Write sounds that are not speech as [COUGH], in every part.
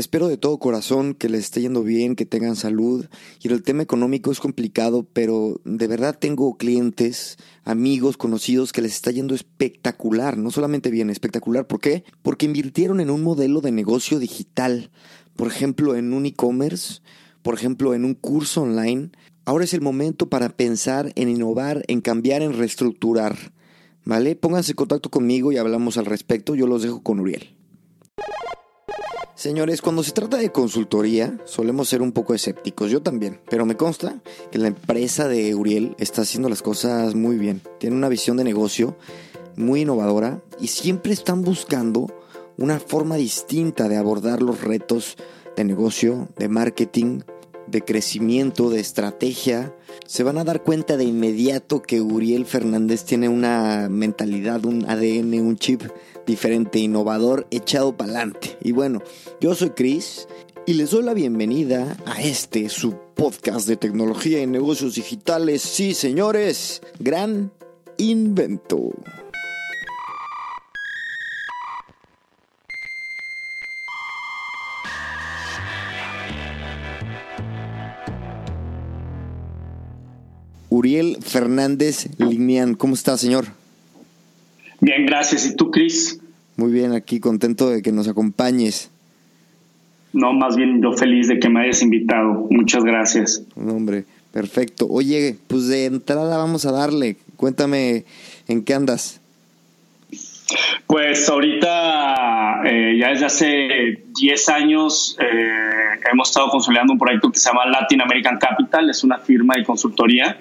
Espero de todo corazón que les esté yendo bien, que tengan salud. Y el tema económico es complicado, pero de verdad tengo clientes, amigos, conocidos que les está yendo espectacular. No solamente bien, espectacular. ¿Por qué? Porque invirtieron en un modelo de negocio digital. Por ejemplo, en un e-commerce, por ejemplo, en un curso online. Ahora es el momento para pensar en innovar, en cambiar, en reestructurar. ¿Vale? Pónganse en contacto conmigo y hablamos al respecto. Yo los dejo con Uriel. Señores, cuando se trata de consultoría, solemos ser un poco escépticos, yo también, pero me consta que la empresa de Uriel está haciendo las cosas muy bien. Tiene una visión de negocio muy innovadora y siempre están buscando una forma distinta de abordar los retos de negocio, de marketing, de crecimiento, de estrategia. Se van a dar cuenta de inmediato que Uriel Fernández tiene una mentalidad, un ADN, un chip diferente, innovador, echado para adelante. Y bueno, yo soy Chris y les doy la bienvenida a este, su podcast de tecnología y negocios digitales. Sí, señores, gran invento. Uriel Fernández Lignian, ¿cómo está, señor? Bien, gracias. ¿Y tú, Cris? Muy bien, aquí contento de que nos acompañes. No, más bien yo feliz de que me hayas invitado. Muchas gracias. hombre, perfecto. Oye, pues de entrada vamos a darle. Cuéntame en qué andas. Pues ahorita, eh, ya desde hace 10 años, eh, hemos estado consolidando un proyecto que se llama Latin American Capital. Es una firma de consultoría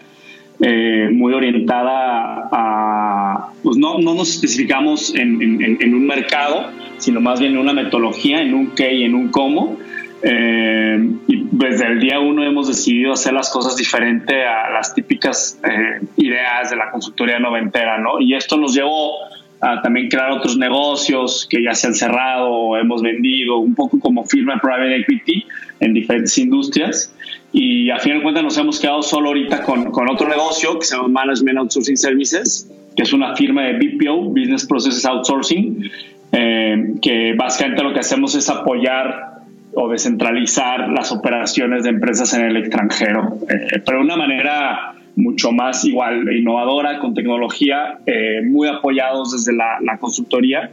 eh, muy orientada a, pues no, no nos especificamos en, en, un mercado, sino más bien en una metodología, en un qué y en un cómo. Eh, y desde el día uno hemos decidido hacer las cosas diferente a las típicas eh, ideas de la consultoría noventera, ¿no? Y esto nos llevó a también crear otros negocios que ya se han cerrado o hemos vendido, un poco como firma private equity en diferentes industrias. Y a final de cuentas nos hemos quedado solo ahorita con, con, otro negocio que se llama Management Outsourcing Services, que es una firma de BPO, Business Processes Outsourcing, eh, que básicamente lo que hacemos es apoyar o descentralizar las operaciones de empresas en el extranjero, eh, pero de una manera mucho más igual, innovadora, con tecnología, eh, muy apoyados desde la, consultoría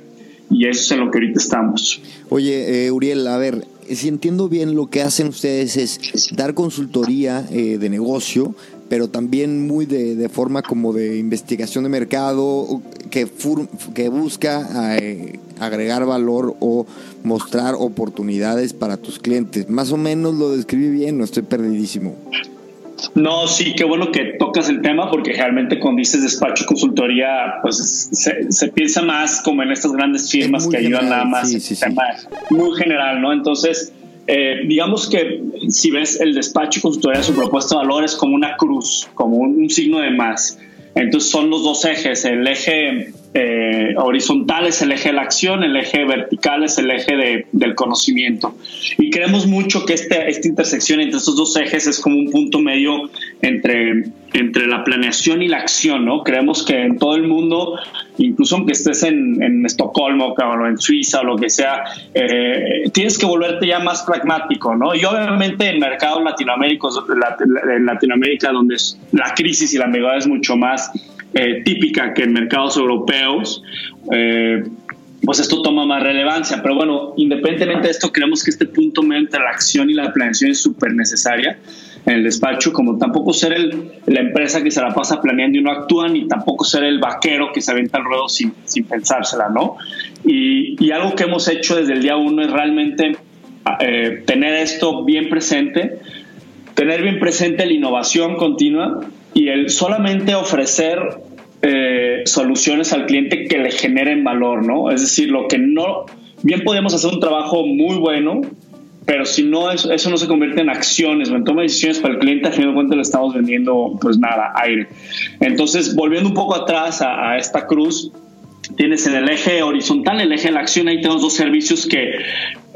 y eso es en lo que ahorita estamos. Oye, Uriel, a ver, si entiendo bien, lo que hacen ustedes es dar consultoría eh, de negocio, pero también muy de, forma como de investigación de mercado, que, que busca eh, agregar valor o mostrar oportunidades para tus clientes. Más o menos lo describí bien, no estoy perdidísimo. No, sí, qué bueno que tocas el tema porque realmente cuando dices despacho consultoría, pues se, piensa más como en estas grandes firmas que ayudan nada más. Sí, Muy general, ¿no? Entonces, eh, digamos que si ves el despacho consultoría, su propuesta de valor es como una cruz, como un signo de más. Entonces son los dos ejes, el eje eh, horizontal es el eje de la acción, el eje vertical es el eje del conocimiento. Y creemos mucho que este, esta intersección entre estos dos ejes es como un punto medio entre, entre la planeación y la acción, ¿no? Creemos que en todo el mundo, incluso aunque estés en, Estocolmo o en Suiza o lo que sea, eh, tienes que volverte ya más pragmático, ¿no? Y obviamente en mercados latinoaméricos, en Latinoamérica, donde la crisis y la ambigüedad es mucho más eh, típica que en mercados europeos, eh, pues esto toma más relevancia. Pero bueno, independientemente de esto, creemos que este punto medio entre la acción y la planeación es súper necesaria en el despacho, como tampoco ser el, la empresa que se la pasa planeando y no actúa, ni tampoco ser el vaquero que se aventa al ruedo sin, sin pensársela, ¿no? Y, y, algo que hemos hecho desde el día uno es realmente eh, tener esto bien presente, tener bien presente la innovación continua y el solamente ofrecer eh, soluciones al cliente que le generen valor, ¿no? Es decir, lo que no, bien podemos hacer un trabajo muy bueno, pero si no, eso, eso no se convierte en acciones en toma de decisiones para el cliente, a fin de cuentas le estamos vendiendo, pues nada, aire. Entonces, volviendo un poco atrás a, esta cruz, tienes en el eje horizontal, el eje de la acción, ahí tenemos dos servicios que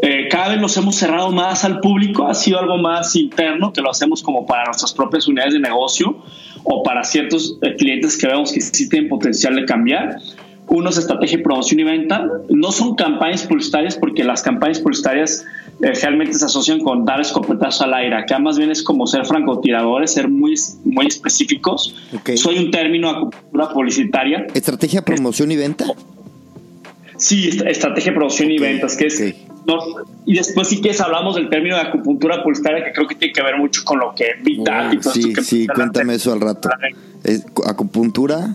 eh, cada vez los hemos cerrado más al público, ha sido algo más interno, que lo hacemos como para nuestras propias unidades de negocio o para ciertos eh, clientes que vemos que sí tienen potencial de cambiar. Uno es estrategia de promoción y venta. No son campañas publicitarias porque las campañas publicitarias realmente se asocian con dar escopetazo al aire. Acá más bien es como ser francotiradores, ser muy, muy específicos. Soy un término de acupuntura publicitaria. ¿Estrategia, promoción y venta? Sí, estrategia, promoción y ventas, que es... y después si quieres hablamos del término de acupuntura publicitaria que creo que tiene que ver mucho con lo que Vital y todo Sí, sí, cuéntame eso al rato. ¿Acupuntura?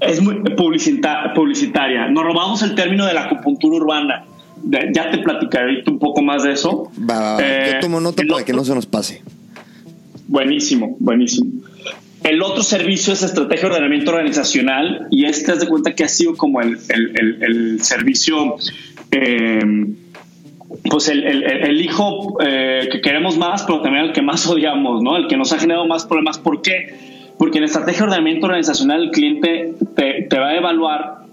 Es muy publicitaria. Nos robamos el término de la acupuntura urbana ya te platicaré un poco más de eso. Va, yo eh, tomo nota para que no se nos pase. Buenísimo, buenísimo. El otro servicio es estrategia de ordenamiento organizacional y este es de cuenta que ha sido como el, servicio, eh, pues el, hijo eh, que queremos más, pero también el que más [LAUGHS] odiamos, ¿no? El que nos ha generado más problemas. ¿Por qué? Porque en estrategia de ordenamiento organizacional el cliente te va a evaluar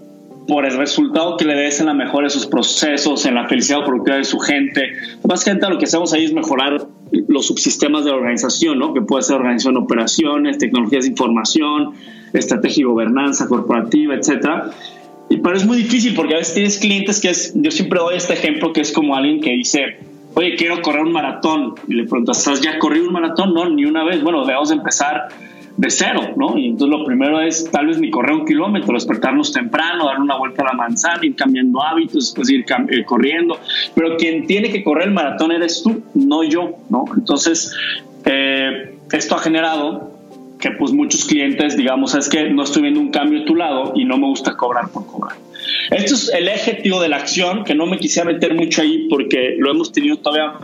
por el resultado que le des en la mejora de sus procesos, en la felicidad o productividad de su gente. Básicamente lo que hacemos ahí es mejorar los subsistemas de la organización, ¿no? que puede ser organización de operaciones, tecnologías de información, estrategia y gobernanza corporativa, etcétera. Y pero es muy difícil porque a veces tienes clientes que es, yo siempre doy este ejemplo que es como alguien que dice, oye, quiero correr un maratón. Y le preguntas, ¿has ya corrido un maratón? No, ni una vez. Bueno, debemos empezar de cero, ¿no? Y entonces lo primero es tal vez ni correr un kilómetro, despertarnos temprano, dar una vuelta a la manzana, ir cambiando hábitos, después ir eh, corriendo. Pero quien tiene que correr el maratón eres tú, no yo, ¿no? Entonces, eh, esto ha generado que pues muchos clientes, digamos, es que no estoy viendo un cambio de tu lado y no me gusta cobrar por cobrar. Esto es el eje, tío, de la acción, que no me quisiera meter mucho ahí porque lo hemos tenido todavía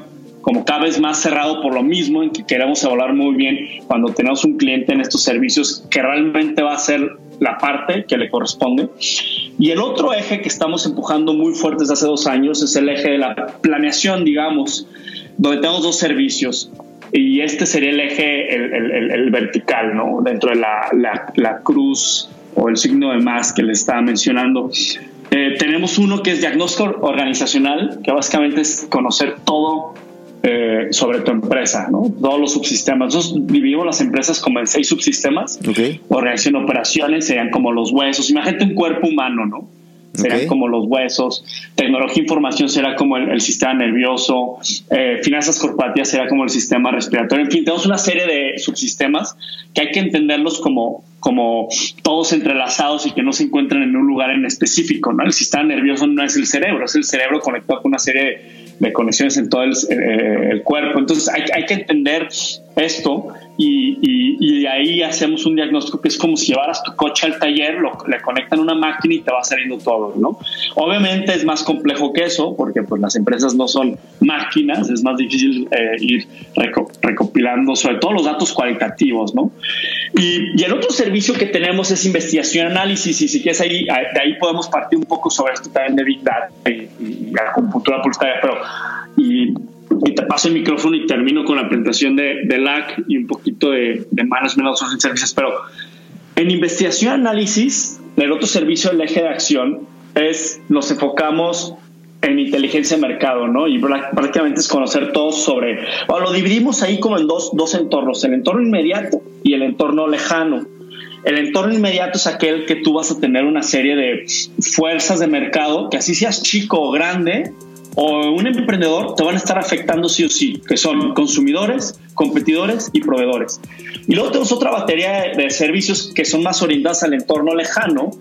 como cada vez más cerrado por lo mismo, en que queremos evaluar muy bien cuando tenemos un cliente en estos servicios que realmente va a ser la parte que le corresponde. Y el otro eje que estamos empujando muy fuerte desde hace dos años es el eje de la planeación, digamos, donde tenemos dos servicios. Y este sería el eje, el, vertical, ¿no? Dentro de la, la, cruz o el signo de más que le estaba mencionando. Eh, tenemos uno que es diagnóstico organizacional, que básicamente es conocer todo eh, sobre tu empresa, ¿no? Todos los subsistemas. Nosotros dividimos las empresas como en seis subsistemas. Organización de operaciones serían como los huesos. Imagínate un cuerpo humano, ¿no? Serían como los huesos. Tecnología e información será como el, sistema nervioso. Eh, finanzas corporativas será como el sistema respiratorio. En fin, tenemos una serie de subsistemas que hay que entenderlos como, como todos entrelazados y que no se encuentran en un lugar en específico, ¿no? El sistema nervioso no es el cerebro, es el cerebro conectado con una serie de de conexiones en todo el, eh, cuerpo. Entonces hay, hay, que entender esto y, y, ahí hacemos un diagnóstico que es como si llevaras tu coche al taller, lo, le conectan una máquina y te va saliendo todo, ¿no? Obviamente es más complejo que eso, porque pues las empresas no son máquinas, es más difícil eh, ir recopilando sobre todo los datos cualitativos, ¿no? Y, y, el otro servicio que tenemos es investigación análisis, y si quieres ahí, de ahí podemos partir un poco sobre esto también de Big Data y, y la computadora publicitaria, pero y y te paso el micrófono y termino con la presentación de, de LAC y un poquito de, de management outsourcing services. Pero en investigación y análisis, el otro servicio del eje de acción es nos enfocamos en inteligencia de mercado, ¿no? Y prácticamente es conocer todo sobre, o lo dividimos ahí como en dos, dos entornos, el entorno inmediato y el entorno lejano. El entorno inmediato es aquel que tú vas a tener una serie de fuerzas de mercado, que así seas chico o grande, o un emprendedor te van a estar afectando sí o sí, que son consumidores, competidores y proveedores. Y luego tenemos otra batería de, servicios que son más orientados al entorno lejano,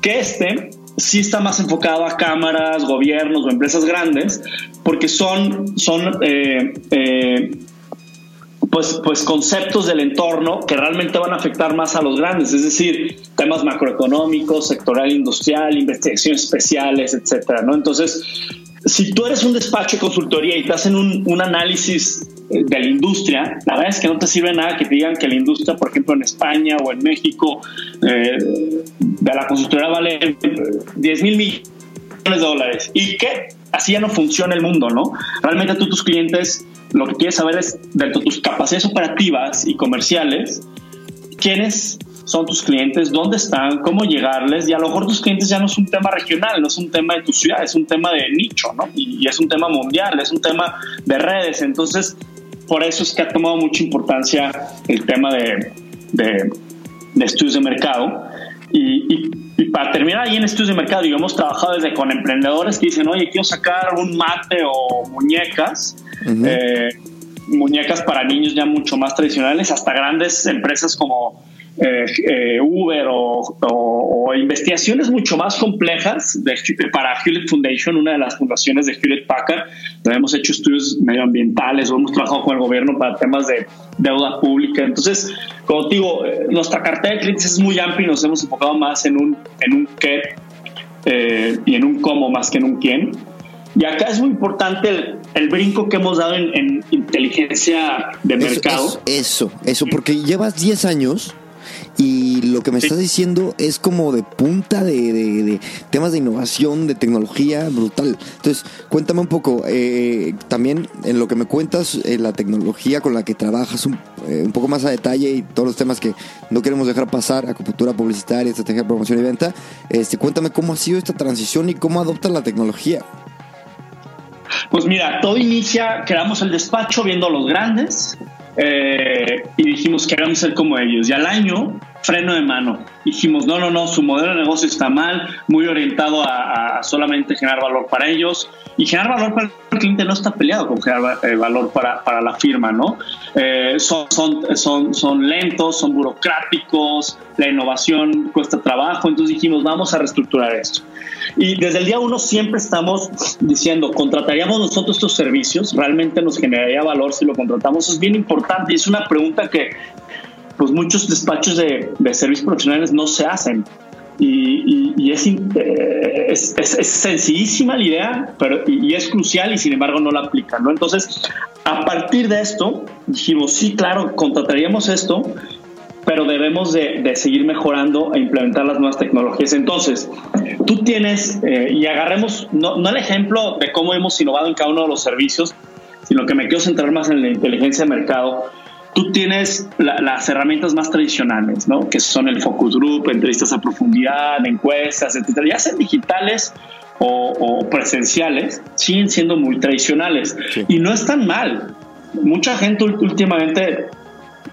que este sí está más enfocado a cámaras, gobiernos o empresas grandes, porque son, son eh, eh, pues, pues conceptos del entorno que realmente van a afectar más a los grandes, es decir, temas macroeconómicos, sectorial industrial, investigaciones especiales, etcétera, ¿no? Entonces, si tú eres un despacho de consultoría y te hacen un, análisis eh, de la industria, la verdad es que no te sirve nada que te digan que la industria, por ejemplo, en España o en México, eh, de la consultoría vale 10 mil millones de dólares. ¿Y qué? así ya no funciona el mundo, ¿no? Realmente tú tus clientes lo que quieres saber es dentro de tus capacidades operativas y comerciales, quiénes son tus clientes, dónde están, cómo llegarles, y a lo mejor tus clientes ya no es un tema regional, no es un tema de tu ciudad, es un tema de nicho, ¿no? Y, es un tema mundial, es un tema de redes. Entonces, por eso es que ha tomado mucha importancia el tema de, de, estudios de mercado. Y, para terminar ahí en estudios de mercado, yo hemos trabajado desde con emprendedores que dicen, oye, quiero sacar un mate o muñecas. Eh, muñecas para niños ya mucho más tradicionales, hasta grandes empresas como eh, eh, Uber o, investigaciones mucho más complejas de, para Hewlett Foundation, una de las fundaciones de Hewlett Packard, hemos hecho estudios medioambientales o hemos trabajado con el gobierno para temas de deuda pública. Entonces, como digo, eh, nuestra cartera de clientes es muy amplia y nos hemos enfocado más en un, en un qué y en un cómo más que en un quién. Y acá es muy importante el, brinco que hemos dado en, inteligencia de mercado. Eso, eso, porque llevas 10 años y lo que me estás diciendo es como de punta de, temas de innovación, de tecnología brutal. Entonces, cuéntame un poco, eh, también en lo que me cuentas, eh, la tecnología con la que trabajas un, eh, un, poco más a detalle y todos los temas que no queremos dejar pasar, acupuntura publicitaria, estrategia de promoción y venta, este, cuéntame cómo ha sido esta transición y cómo adopta la tecnología. Pues mira, todo inicia, quedamos el despacho viendo a los grandes, eh, y dijimos que queremos ser como ellos. Y al año, freno de mano. Dijimos, no, no, no, su modelo de negocio está mal, muy orientado a, solamente generar valor para ellos. Y generar valor para el cliente no está peleado con generar eh, valor para, para, la firma, ¿no? Eh, son, son, son, son lentos, son burocráticos, la innovación cuesta trabajo. Entonces dijimos, vamos a reestructurar esto. Y desde el día uno siempre estamos diciendo, contrataríamos nosotros estos servicios, realmente nos generaría valor si lo contratamos. Es bien importante y es una pregunta que pues muchos despachos de, servicios profesionales no se hacen. Y, es, es, sencillísima la idea, pero y, es crucial y sin embargo no la aplican, ¿no? Entonces, a partir de esto, dijimos, sí, claro, contrataríamos esto, pero debemos de, seguir mejorando e implementar las nuevas tecnologías. Entonces, tú tienes, eh, y agarremos, no, no, el ejemplo de cómo hemos innovado en cada uno de los servicios, sino que me quiero centrar más en la inteligencia de mercado. Tú tienes las herramientas más tradicionales, ¿no? que son el focus group, entrevistas a profundidad, encuestas, etcétera, ya sean digitales o, presenciales, siguen siendo muy tradicionales. Y no están mal. Mucha gente últimamente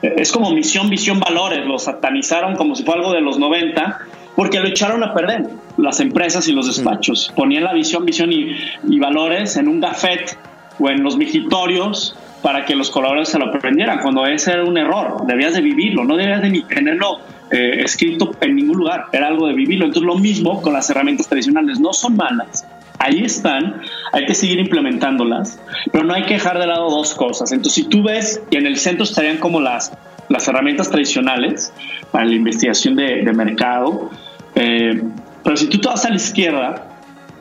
es como misión, visión, valores. Lo satanizaron como si fuera algo de los 90 porque lo echaron a perder las empresas y los despachos. Ponían la visión, visión y, valores en un gafet o en los migitorios para que los colaboradores se lo aprendieran, cuando ese era un error, debías de vivirlo, no debías de ni tenerlo eh, escrito en ningún lugar, era algo de vivirlo. Entonces lo mismo con las herramientas tradicionales, no son malas, ahí están, hay que seguir implementándolas, pero no hay que dejar de lado dos cosas. Entonces, si tú ves que en el centro estarían como las, las herramientas tradicionales para la investigación de, mercado, eh, pero si tú te vas a la izquierda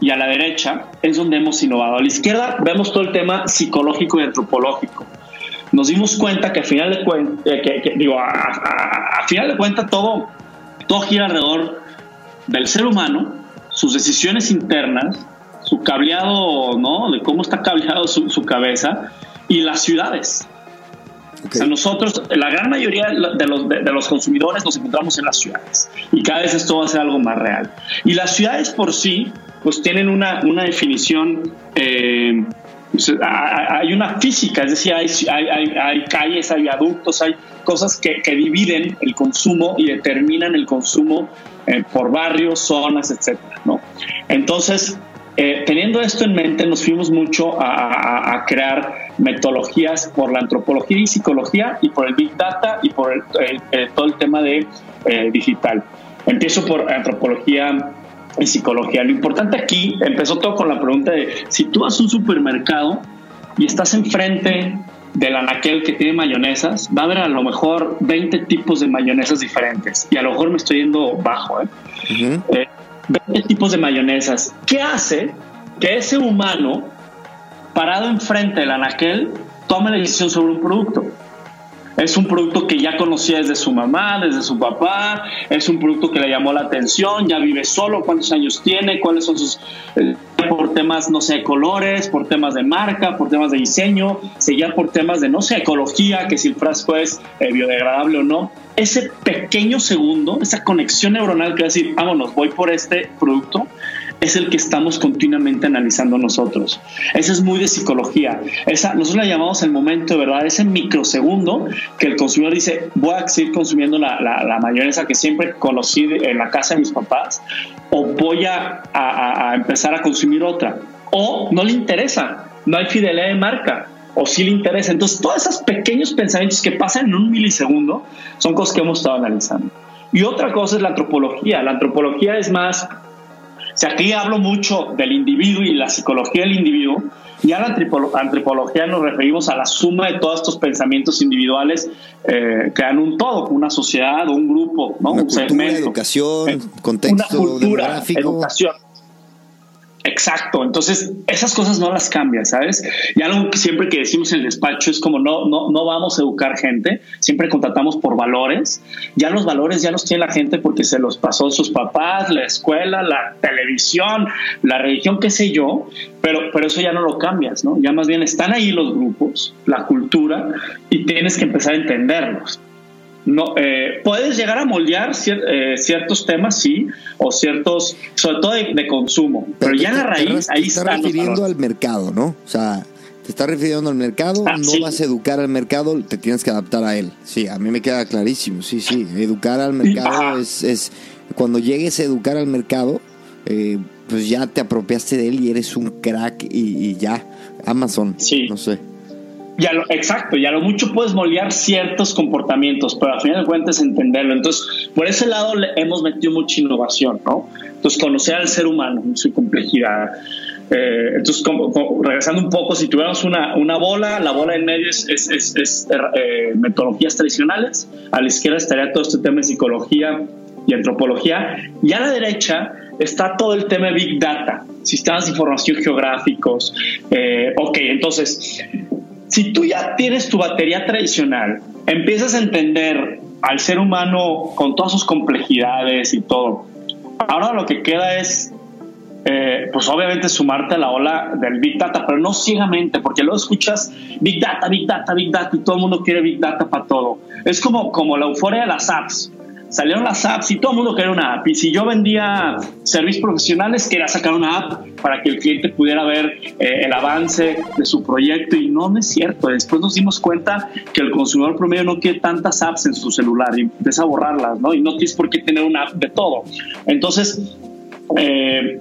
y a la derecha, es donde hemos innovado. A la izquierda vemos todo el tema psicológico y antropológico. Nos dimos cuenta que a final de cuenta, eh, a, final de cuenta todo gira alrededor del ser humano, sus decisiones internas su cableado, ¿no? De cómo está cableado su, cabeza y las ciudades. O sea, nosotros, la gran mayoría de los, de, los, consumidores nos encontramos en las ciudades y cada vez esto va a ser algo más real. Y las ciudades por sí, pues tienen una, una definición, eh, pues, hay una física, es decir, hay, hay, hay, calles, hay viaductos, hay cosas que, que, dividen el consumo y determinan el consumo eh, por barrios, zonas, etcétera, ¿no? Entonces, eh, teniendo esto en mente, nos fuimos mucho a, crear metodologías por la antropología y psicología y por el Big Data y por todo el tema de eh, digital. Empiezo por antropología y psicología. Lo importante aquí empezó todo con la pregunta de si tú vas a un supermercado y estás enfrente del anaquel que tiene mayonesas, va a haber a lo mejor 20 tipos de mayonesas diferentes. Y a lo mejor me estoy yendo bajo. ¿eh? 20 tipos de mayonesas. ¿Qué hace que ese humano, parado enfrente del anaquel, tome la decisión sobre un producto? Es un producto que ya conocía desde su mamá, desde su papá, es un producto que le llamó la atención, ya vive solo, cuántos años tiene, cuáles son sus... Eh, por temas, no sé, colores, por temas de marca, por temas de diseño, seguía por temas de, no sé, ecología, que si el frasco es eh, biodegradable o no. Ese pequeño segundo, esa conexión neuronal que va a decir, vámonos, voy por este producto, es el que estamos continuamente analizando nosotros. Eso es muy de psicología. Esa, nosotros la llamamos el momento de verdad, ese microsegundo que el consumidor dice, voy a seguir consumiendo la, la, mayonesa que siempre conocí en la casa de mis papás, o voy a, a, empezar a consumir otra, o no le interesa, no hay fidelidad de marca o sí le interesa. Entonces, todos esos pequeños pensamientos que pasan en un milisegundo son cosas que hemos estado analizando. Y otra cosa es la antropología. La antropología es más sea, aquí hablo mucho del individuo y la psicología del individuo, y a la antropología nos referimos a la suma de todos estos pensamientos individuales eh, que dan un todo, una sociedad o un grupo, ¿no? un segmento. Educación, contexto una cultura, demográfico. Educación. Exacto, entonces esas cosas no las cambian, ¿sabes? Y algo que siempre que decimos en el despacho es como no, no, no vamos a educar gente, siempre contratamos por valores, ya los valores ya los tiene la gente porque se los pasó sus papás, la escuela, la televisión, la religión, qué sé yo, pero, pero eso ya no lo cambias, ¿no? Ya más bien están ahí los grupos, la cultura, y tienes que empezar a entenderlos no eh, puedes llegar a moldear eh, ciertos temas, sí, o ciertos, sobre todo de, consumo, pero, ya en la raíz ahí está. Te refiriendo al mercado, ¿no? O sea, te estás refiriendo al mercado, ah, no vas a educar al mercado, te tienes que adaptar a él. Sí, a mí me queda clarísimo, sí, sí. Educar al mercado es, es, cuando llegues a educar al mercado, eh, pues ya te apropiaste de él y eres un crack y, y ya. Amazon, sí. no sé. Ya lo, exacto, ya lo mucho puedes moldear ciertos comportamientos, pero al final de cuentas entenderlo. Entonces, por ese lado le hemos metido mucha innovación, ¿no? Entonces, conocer al ser humano, su complejidad. Eh, entonces, regresando un poco, si tuviéramos una, una, bola, la bola en medio es, es, es, eh, metodologías tradicionales, a la izquierda estaría todo este tema de psicología y antropología, y a la derecha está todo el tema de Big Data, sistemas de información geográficos. Eh, ok, entonces, si tú ya tienes tu batería tradicional, empiezas a entender al ser humano con todas sus complejidades y todo. Ahora lo que queda es, eh, pues obviamente sumarte a la ola del Big Data, pero no ciegamente, porque luego escuchas Big Data, Big Data, Big Data y todo el mundo quiere Big Data para todo. Es como, como la euforia de las apps salieron las apps y todo el mundo quería una app. Y si yo vendía servicios profesionales, quería sacar una app para que el cliente pudiera ver eh, el avance de su proyecto. Y no, no es cierto. Después nos dimos cuenta que el consumidor promedio no quiere tantas apps en su celular y empieza a borrarlas, ¿no? Y no tienes por qué tener una app de todo. Entonces, eh,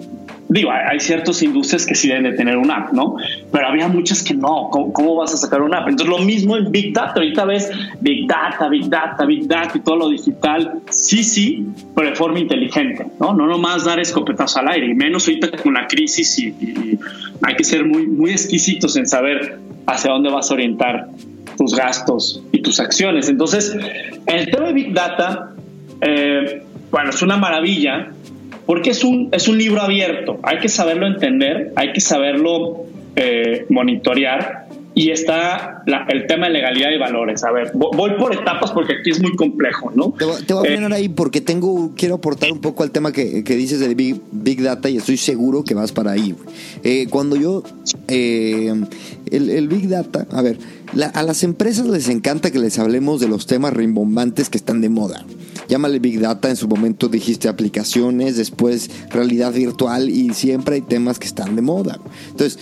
digo, hay, ciertas industrias que sí deben de tener una app, ¿no? Pero había muchas que no. ¿Cómo, vas a sacar una app? Entonces, lo mismo en Big Data. Ahorita ves Big Data, Big Data, Big Data y todo lo digital. Sí, sí, pero de forma inteligente, ¿no? No nomás dar escopetazo al aire, y menos ahorita con la crisis y, hay que ser muy, muy exquisitos en saber hacia dónde vas a orientar tus gastos y tus acciones. Entonces, el tema de Big Data, eh, bueno, es una maravilla porque es un, es un libro abierto, hay que saberlo entender, hay que saberlo eh, monitorear y está el tema de legalidad y valores. A ver, voy por etapas porque aquí es muy complejo, ¿no? Te, voy a poner eh, ahí porque tengo, quiero aportar un poco al tema que, dices de Big, Big, Data y estoy seguro que vas para ahí. Eh, cuando yo, el, el, Big Data, a ver, a las empresas les encanta que les hablemos de los temas rimbombantes que están de moda llámale Big Data, en su momento dijiste aplicaciones, después realidad virtual y siempre hay temas que están de moda. Entonces,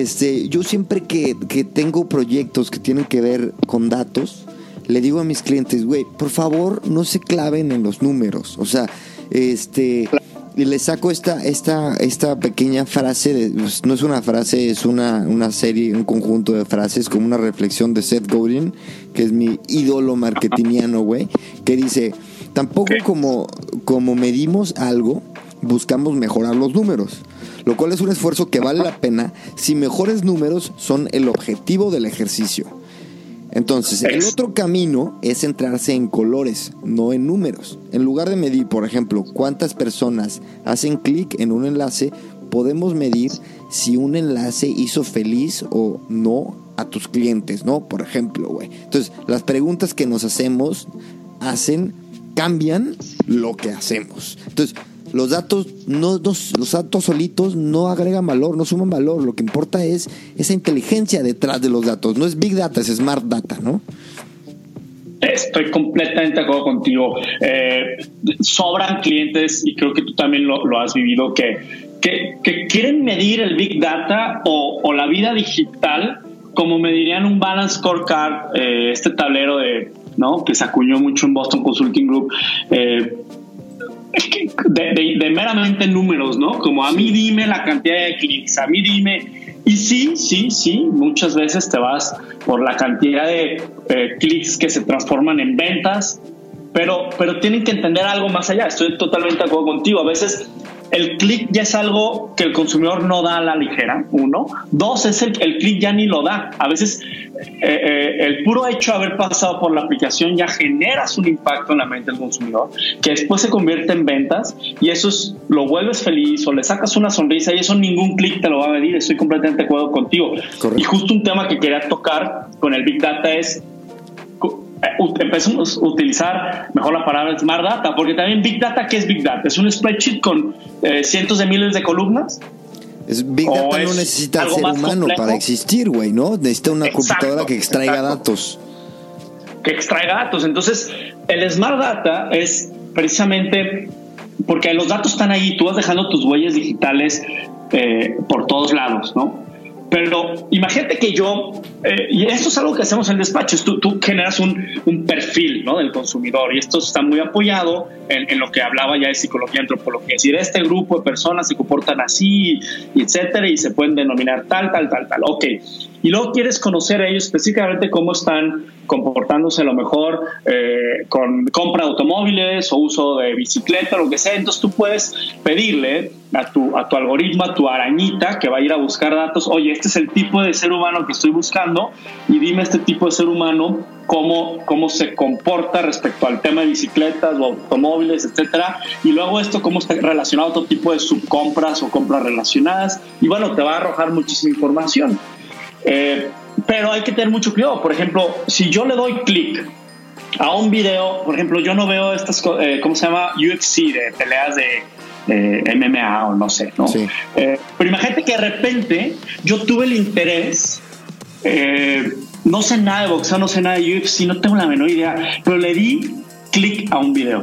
este, yo siempre que, que tengo proyectos que tienen que ver con datos, le digo a mis clientes, güey, por favor no se claven en los números. O sea, este, y le saco esta, esta, esta pequeña frase, pues, no es una frase, es una, una serie, un conjunto de frases, como una reflexión de Seth Godin, que es mi ídolo marketingiano, güey, que dice, Tampoco como, como medimos algo, buscamos mejorar los números, lo cual es un esfuerzo que vale la pena si mejores números son el objetivo del ejercicio. Entonces, el otro camino es centrarse en colores, no en números. En lugar de medir, por ejemplo, cuántas personas hacen clic en un enlace, podemos medir si un enlace hizo feliz o no a tus clientes, ¿no? Por ejemplo, güey. Entonces, las preguntas que nos hacemos hacen, cambian lo que hacemos. Entonces, los datos, no, los datos solitos no agregan valor, no suman valor. Lo que importa es esa inteligencia detrás de los datos. No es Big Data, es Smart Data, ¿no? Estoy completamente de acuerdo contigo. Eh, sobran clientes, y creo que tú también lo, has vivido, que, que, quieren medir el Big Data o, la vida digital como medirían un Balance Scorecard, eh, este tablero de, ¿no? que se acuñó mucho en Boston Consulting Group. Eh, de, meramente números, ¿no? Como a mí dime la cantidad de clics, a mí dime. Y sí, sí, sí, muchas veces te vas por la cantidad de eh, clics que se transforman en ventas, pero, pero tienen que entender algo más allá. Estoy totalmente de acuerdo contigo. A veces el clic ya es algo que el consumidor no da a la ligera, uno. Dos, es el, el clic ya ni lo da. A veces eh, eh, el puro hecho de haber pasado por la aplicación ya generas un impacto en la mente del consumidor, que después se convierte en ventas y eso es, lo vuelves feliz o le sacas una sonrisa y eso ningún clic te lo va a medir. Estoy completamente de acuerdo contigo. Y justo un tema que quería tocar con el Big Data es empezamos a utilizar mejor la palabra Smart Data, porque también Big Data, ¿qué es Big Data? ¿Es un spreadsheet con eh, cientos de miles de columnas? Es, Big Data no necesita ser humano para existir, güey, ¿no? Necesita una computadora que extraiga datos. Que extraiga datos. Entonces, el Smart Data es precisamente porque los datos están ahí, tú vas dejando tus huellas digitales eh, por todos lados, ¿no? Pero imagínate que yo, eh, y esto es algo que hacemos en despachos, tú, tú generas un, un, perfil ¿no? del consumidor y esto está muy apoyado en, en, lo que hablaba ya de psicología y antropología. Es decir, este grupo de personas se comportan así, etcétera, y se pueden denominar tal, tal, tal, tal. Ok. Y luego quieres conocer a ellos específicamente cómo están comportándose a lo mejor eh, con compra de automóviles o uso de bicicleta, lo que sea. Entonces tú puedes pedirle a tu, a tu algoritmo, a tu arañita que va a ir a buscar datos, oye, este es el tipo de ser humano que estoy buscando y dime este tipo de ser humano cómo, cómo se comporta respecto al tema de bicicletas o automóviles, etcétera, y luego esto cómo está relacionado a otro tipo de subcompras o compras relacionadas, y bueno, te va a arrojar muchísima información. Eh, pero hay que tener mucho cuidado. Por ejemplo, si yo le doy clic a un video, por ejemplo, yo no veo estas, eh, ¿cómo se llama? UFC, de peleas de MMA o no sé, ¿no? Eh, pero imagínate que de repente yo tuve el interés, eh, no sé nada de boxeo, no sé nada de UFC, no tengo la menor idea, pero le di clic a un video.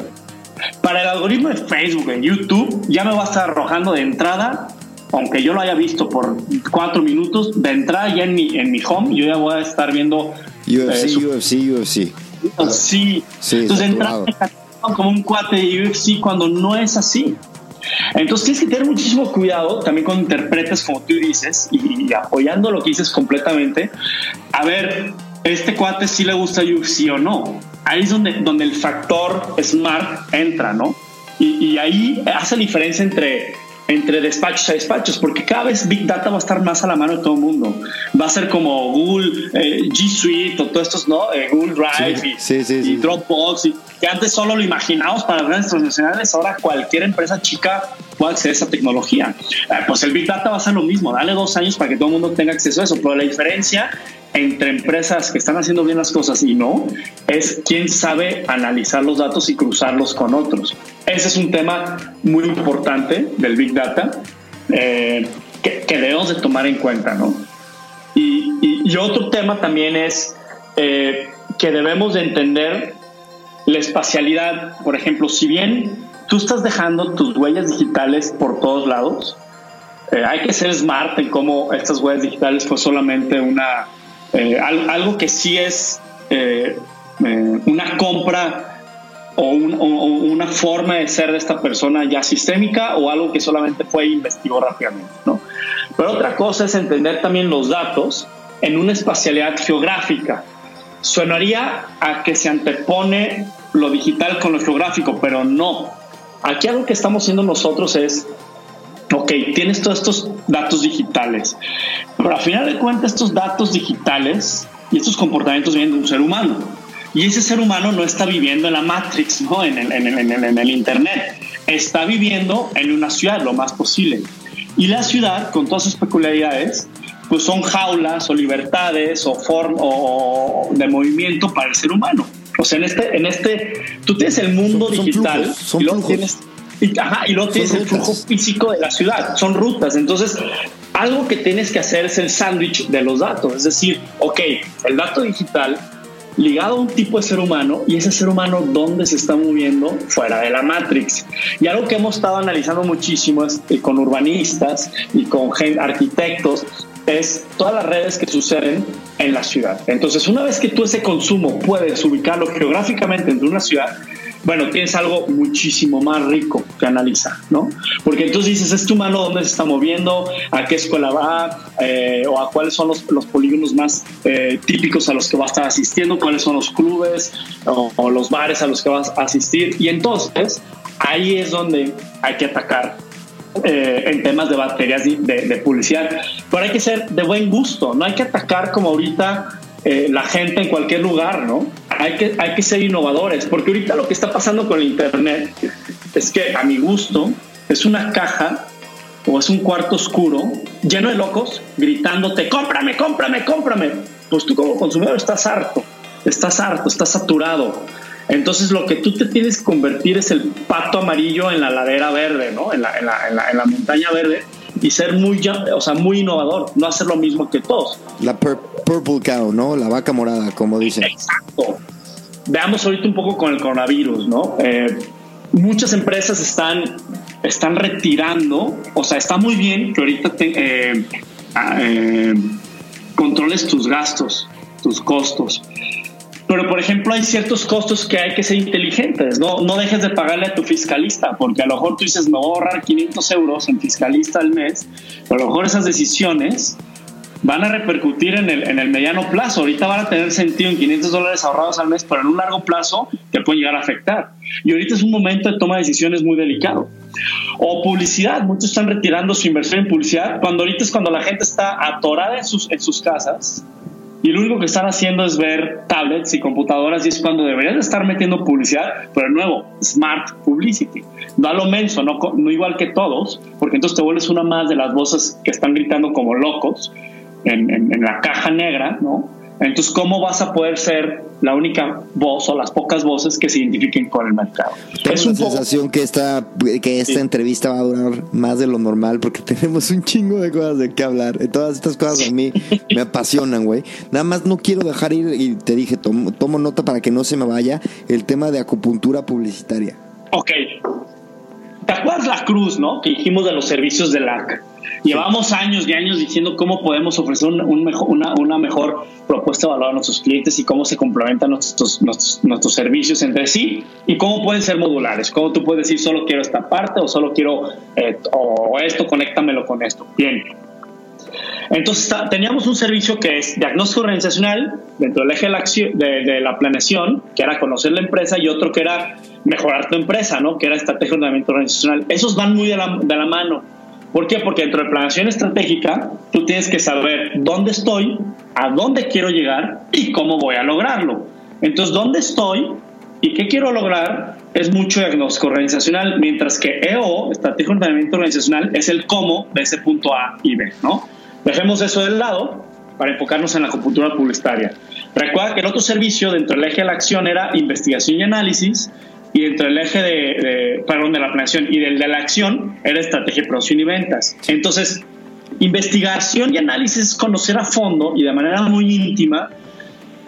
Para el algoritmo de Facebook, en YouTube, ya me va a estar arrojando de entrada, aunque yo lo haya visto por cuatro minutos, de entrada ya en mi, en mi home, yo ya voy a estar viendo UFC, UFC, UFC. Sí, sí entonces entrada como un cuate de UFC cuando no es así. Entonces tienes que tener muchísimo cuidado también cuando interpretas como tú dices y, apoyando lo que dices completamente. A ver, este cuate sí le gusta UFC o no. Ahí es donde, donde el factor smart entra, ¿no? Y, y ahí hace la diferencia entre entre despachos a despachos, porque cada vez Big Data va a estar más a la mano de todo el mundo. Va a ser como Google eh, G Suite o todos estos, ¿no? Eh, Google Drive y, Dropbox, y, que antes solo lo imaginamos para grandes transnacionales, ahora cualquier empresa chica puede acceder a esa tecnología. Eh, pues el Big Data va a ser lo mismo, dale dos años para que todo el mundo tenga acceso a eso, pero la diferencia entre empresas que están haciendo bien las cosas y no es quién sabe analizar los datos y cruzarlos con otros. Ese es un tema muy importante del Big Data eh, que, debemos de tomar en cuenta, ¿no? Y, otro tema también es eh, que debemos de entender la espacialidad. Por ejemplo, si bien tú estás dejando tus huellas digitales por todos lados, eh, hay que ser smart en cómo estas huellas digitales fue solamente una algo que sí es una compra o, una forma de ser de esta persona ya sistémica o algo que solamente fue investigó rápidamente, ¿no? Pero otra cosa es entender también los datos en una espacialidad geográfica. Suenaría a que se antepone lo digital con lo geográfico, pero no. Aquí algo que estamos haciendo nosotros es, ok, tienes todos estos datos digitales, pero al final de cuentas estos datos digitales y estos comportamientos vienen de un ser humano. Y ese ser humano no está viviendo en la Matrix, ¿no? en, el, en, el, en el Internet. Está viviendo en una ciudad lo más posible. Y la ciudad, con todas sus peculiaridades, pues son jaulas o libertades o, form, o de movimiento para el ser humano. O sea, en este, en este, tú tienes el mundo digital y luego tienes, y, ajá, y luego tienes el flujo físico de la ciudad, son rutas. Entonces, algo que tienes que hacer es el sándwich de los datos. Es decir, ok, el dato digital ligado a un tipo de ser humano y ese ser humano dónde se está moviendo fuera de la Matrix. Y algo que hemos estado analizando muchísimo es, eh, con urbanistas y con arquitectos es todas las redes que suceden en la ciudad. Entonces, una vez que tú ese consumo puedes ubicarlo geográficamente de una ciudad, bueno, tienes algo muchísimo más rico que analizar, ¿no? Porque entonces dices, ¿es tu mano dónde se está moviendo? ¿A qué escuela va? Eh, ¿O a cuáles son los, polígonos más eh, típicos a los que va a estar asistiendo? ¿Cuáles son los clubes o los bares a los que vas a asistir? Y entonces, ahí es donde hay que atacar eh, en temas de baterías de, publicidad. Pero hay que ser de buen gusto, no hay que atacar como ahorita eh, la gente en cualquier lugar, ¿no? Hay que, hay que ser innovadores, porque ahorita lo que está pasando con el Internet es que a mi gusto es una caja o es un cuarto oscuro lleno de locos gritándote, cómprame, cómprame, cómprame. Pues tú como consumidor estás harto, estás harto, estás saturado entonces lo que tú te tienes que convertir es el pato amarillo en la ladera verde, ¿no? En la, en la, en la, montaña verde y ser muy, o sea, muy innovador, no hacer lo mismo que todos. La purple cow, ¿no? La vaca morada, como dicen. Exacto. Veamos ahorita un poco con el coronavirus, ¿no? Eh, muchas empresas están, están retirando, o sea, está muy bien que ahorita te, eh, eh, controles tus gastos, tus costos, pero, por ejemplo, hay ciertos costos que hay que ser inteligentes. No, no dejes de pagarle a tu fiscalista, porque a lo mejor tú dices, me voy a ahorrar 500 euros en fiscalista al mes, pero a lo mejor esas decisiones van a repercutir en el, en el mediano plazo. Ahorita van a tener sentido en 500 dólares ahorrados al mes, pero en un largo plazo te pueden llegar a afectar. Y ahorita es un momento de toma de decisiones muy delicado. O publicidad, muchos están retirando su inversión en publicidad, cuando ahorita es cuando la gente está atorada en sus, en sus casas y lo único que están haciendo es ver tablets y computadoras y es cuando deberías estar metiendo publicidad, pero de nuevo, smart publicity. No a lo menso, no, no igual que todos, porque entonces te vuelves una más de las voces que están gritando como locos en la caja negra, ¿no? Entonces, ¿cómo vas a poder ser la única voz o las pocas voces que se identifiquen con el mercado? es una sensación que esta, que esta entrevista va a durar más de lo normal porque [LAUGHS] tenemos un chingo de cosas de qué hablar. Todas estas cosas a mí me apasionan, güey. Nada más no quiero dejar ir, y te dije, tomo, tomo nota para que no se me vaya, el tema de acupuntura publicitaria. Ok. ¿Te acuerdas la cruz, no? Que dijimos de los servicios de LAC. Llevamos años y años diciendo cómo podemos ofrecer un, mejor, una, una, mejor propuesta de valor a nuestros clientes y cómo se complementan nuestros, nuestros, servicios entre sí y cómo pueden ser modulares. Cómo tú puedes decir solo quiero esta parte o solo quiero eh, o esto, conéctamelo con esto. Bien. Entonces teníamos un servicio que es diagnóstico organizacional dentro del eje de la, de, de la, planeación, que era conocer la empresa, y otro que era mejorar tu empresa, ¿no? que era estrategia de ordenamiento organizacional. Esos van muy de la, de la mano. ¿Por qué? Porque dentro de planeación estratégica tú tienes que saber dónde estoy, a dónde quiero llegar y cómo voy a lograrlo. Entonces, dónde estoy y qué quiero lograr es mucho diagnóstico organizacional, mientras que EO, estrategia de ordenamiento organizacional, es el cómo de ese punto A y B, ¿no? Dejemos eso del lado para enfocarnos en la acupuntura publicitaria. Recuerda que el otro servicio dentro del eje de la acción era investigación y análisis, y dentro del eje de, perdón, de la planeación y del de la acción era estrategia, producción y ventas. Entonces, investigación y análisis es conocer a fondo y de manera muy íntima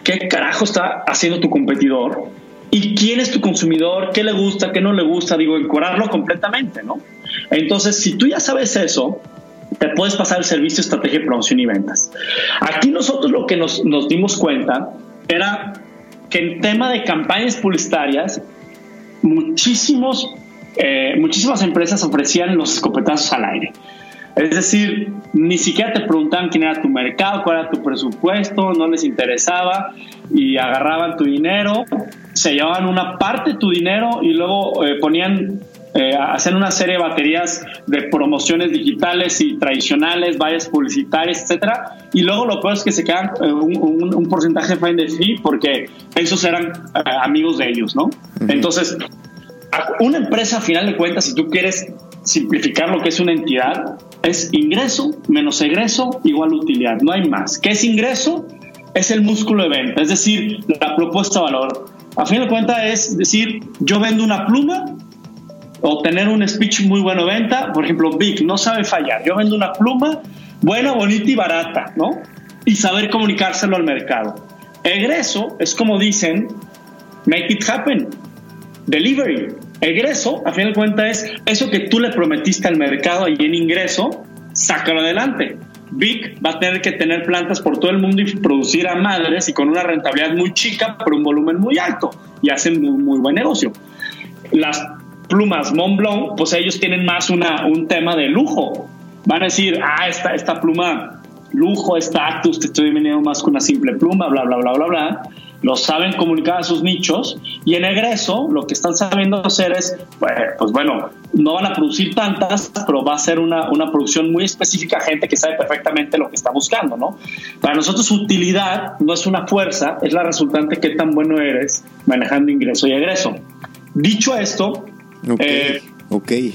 qué carajo está haciendo tu competidor y quién es tu consumidor, qué le gusta, qué no le gusta, digo, encorarlo completamente, ¿no? Entonces, si tú ya sabes eso, te puedes pasar el servicio, estrategia, promoción y ventas. Aquí nosotros lo que nos, nos dimos cuenta era que en tema de campañas publicitarias, muchísimos, eh, muchísimas empresas ofrecían los escopetazos al aire. Es decir, ni siquiera te preguntaban quién era tu mercado, cuál era tu presupuesto, no les interesaba y agarraban tu dinero, se llevaban una parte de tu dinero y luego eh, ponían, eh, hacían una serie de baterías de promociones digitales y tradicionales, vallas publicitarias, etcétera. Y luego lo peor es que se quedan un, un, porcentaje find the fee porque esos eran amigos de ellos, ¿no? Entonces, una empresa, a final de cuentas, si tú quieres simplificar lo que es una entidad, es ingreso menos egreso igual utilidad, no hay más. ¿Qué es ingreso? Es el músculo de venta, es decir, la propuesta de valor. A fin de cuentas es decir, yo vendo una pluma o tener un speech muy bueno venta, por ejemplo, Vic no sabe fallar, yo vendo una pluma buena, bonita y barata, ¿no? Y saber comunicárselo al mercado. Egreso es como dicen, make it happen, delivery. Egreso, a fin de cuentas, es eso que tú le prometiste al mercado y en ingreso, sácalo adelante. Vic va a tener que tener plantas por todo el mundo y producir a madres y con una rentabilidad muy chica, pero un volumen muy alto y hacen muy, muy buen negocio. Las plumas Montblanc, pues ellos tienen más una, un tema de lujo. Van a decir, ah, esta, esta pluma lujo, estatus, te estoy vendiendo más que una simple pluma, bla, bla, bla, bla, bla. Lo saben comunicar a sus nichos y en egreso lo que están sabiendo hacer es, pues, pues bueno, no van a producir tantas, pero va a ser una, una producción muy específica, gente que sabe perfectamente lo que está buscando, ¿no? Para nosotros utilidad no es una fuerza, es la resultante que tan bueno eres manejando ingreso y egreso. Dicho esto, ok, eh, okay.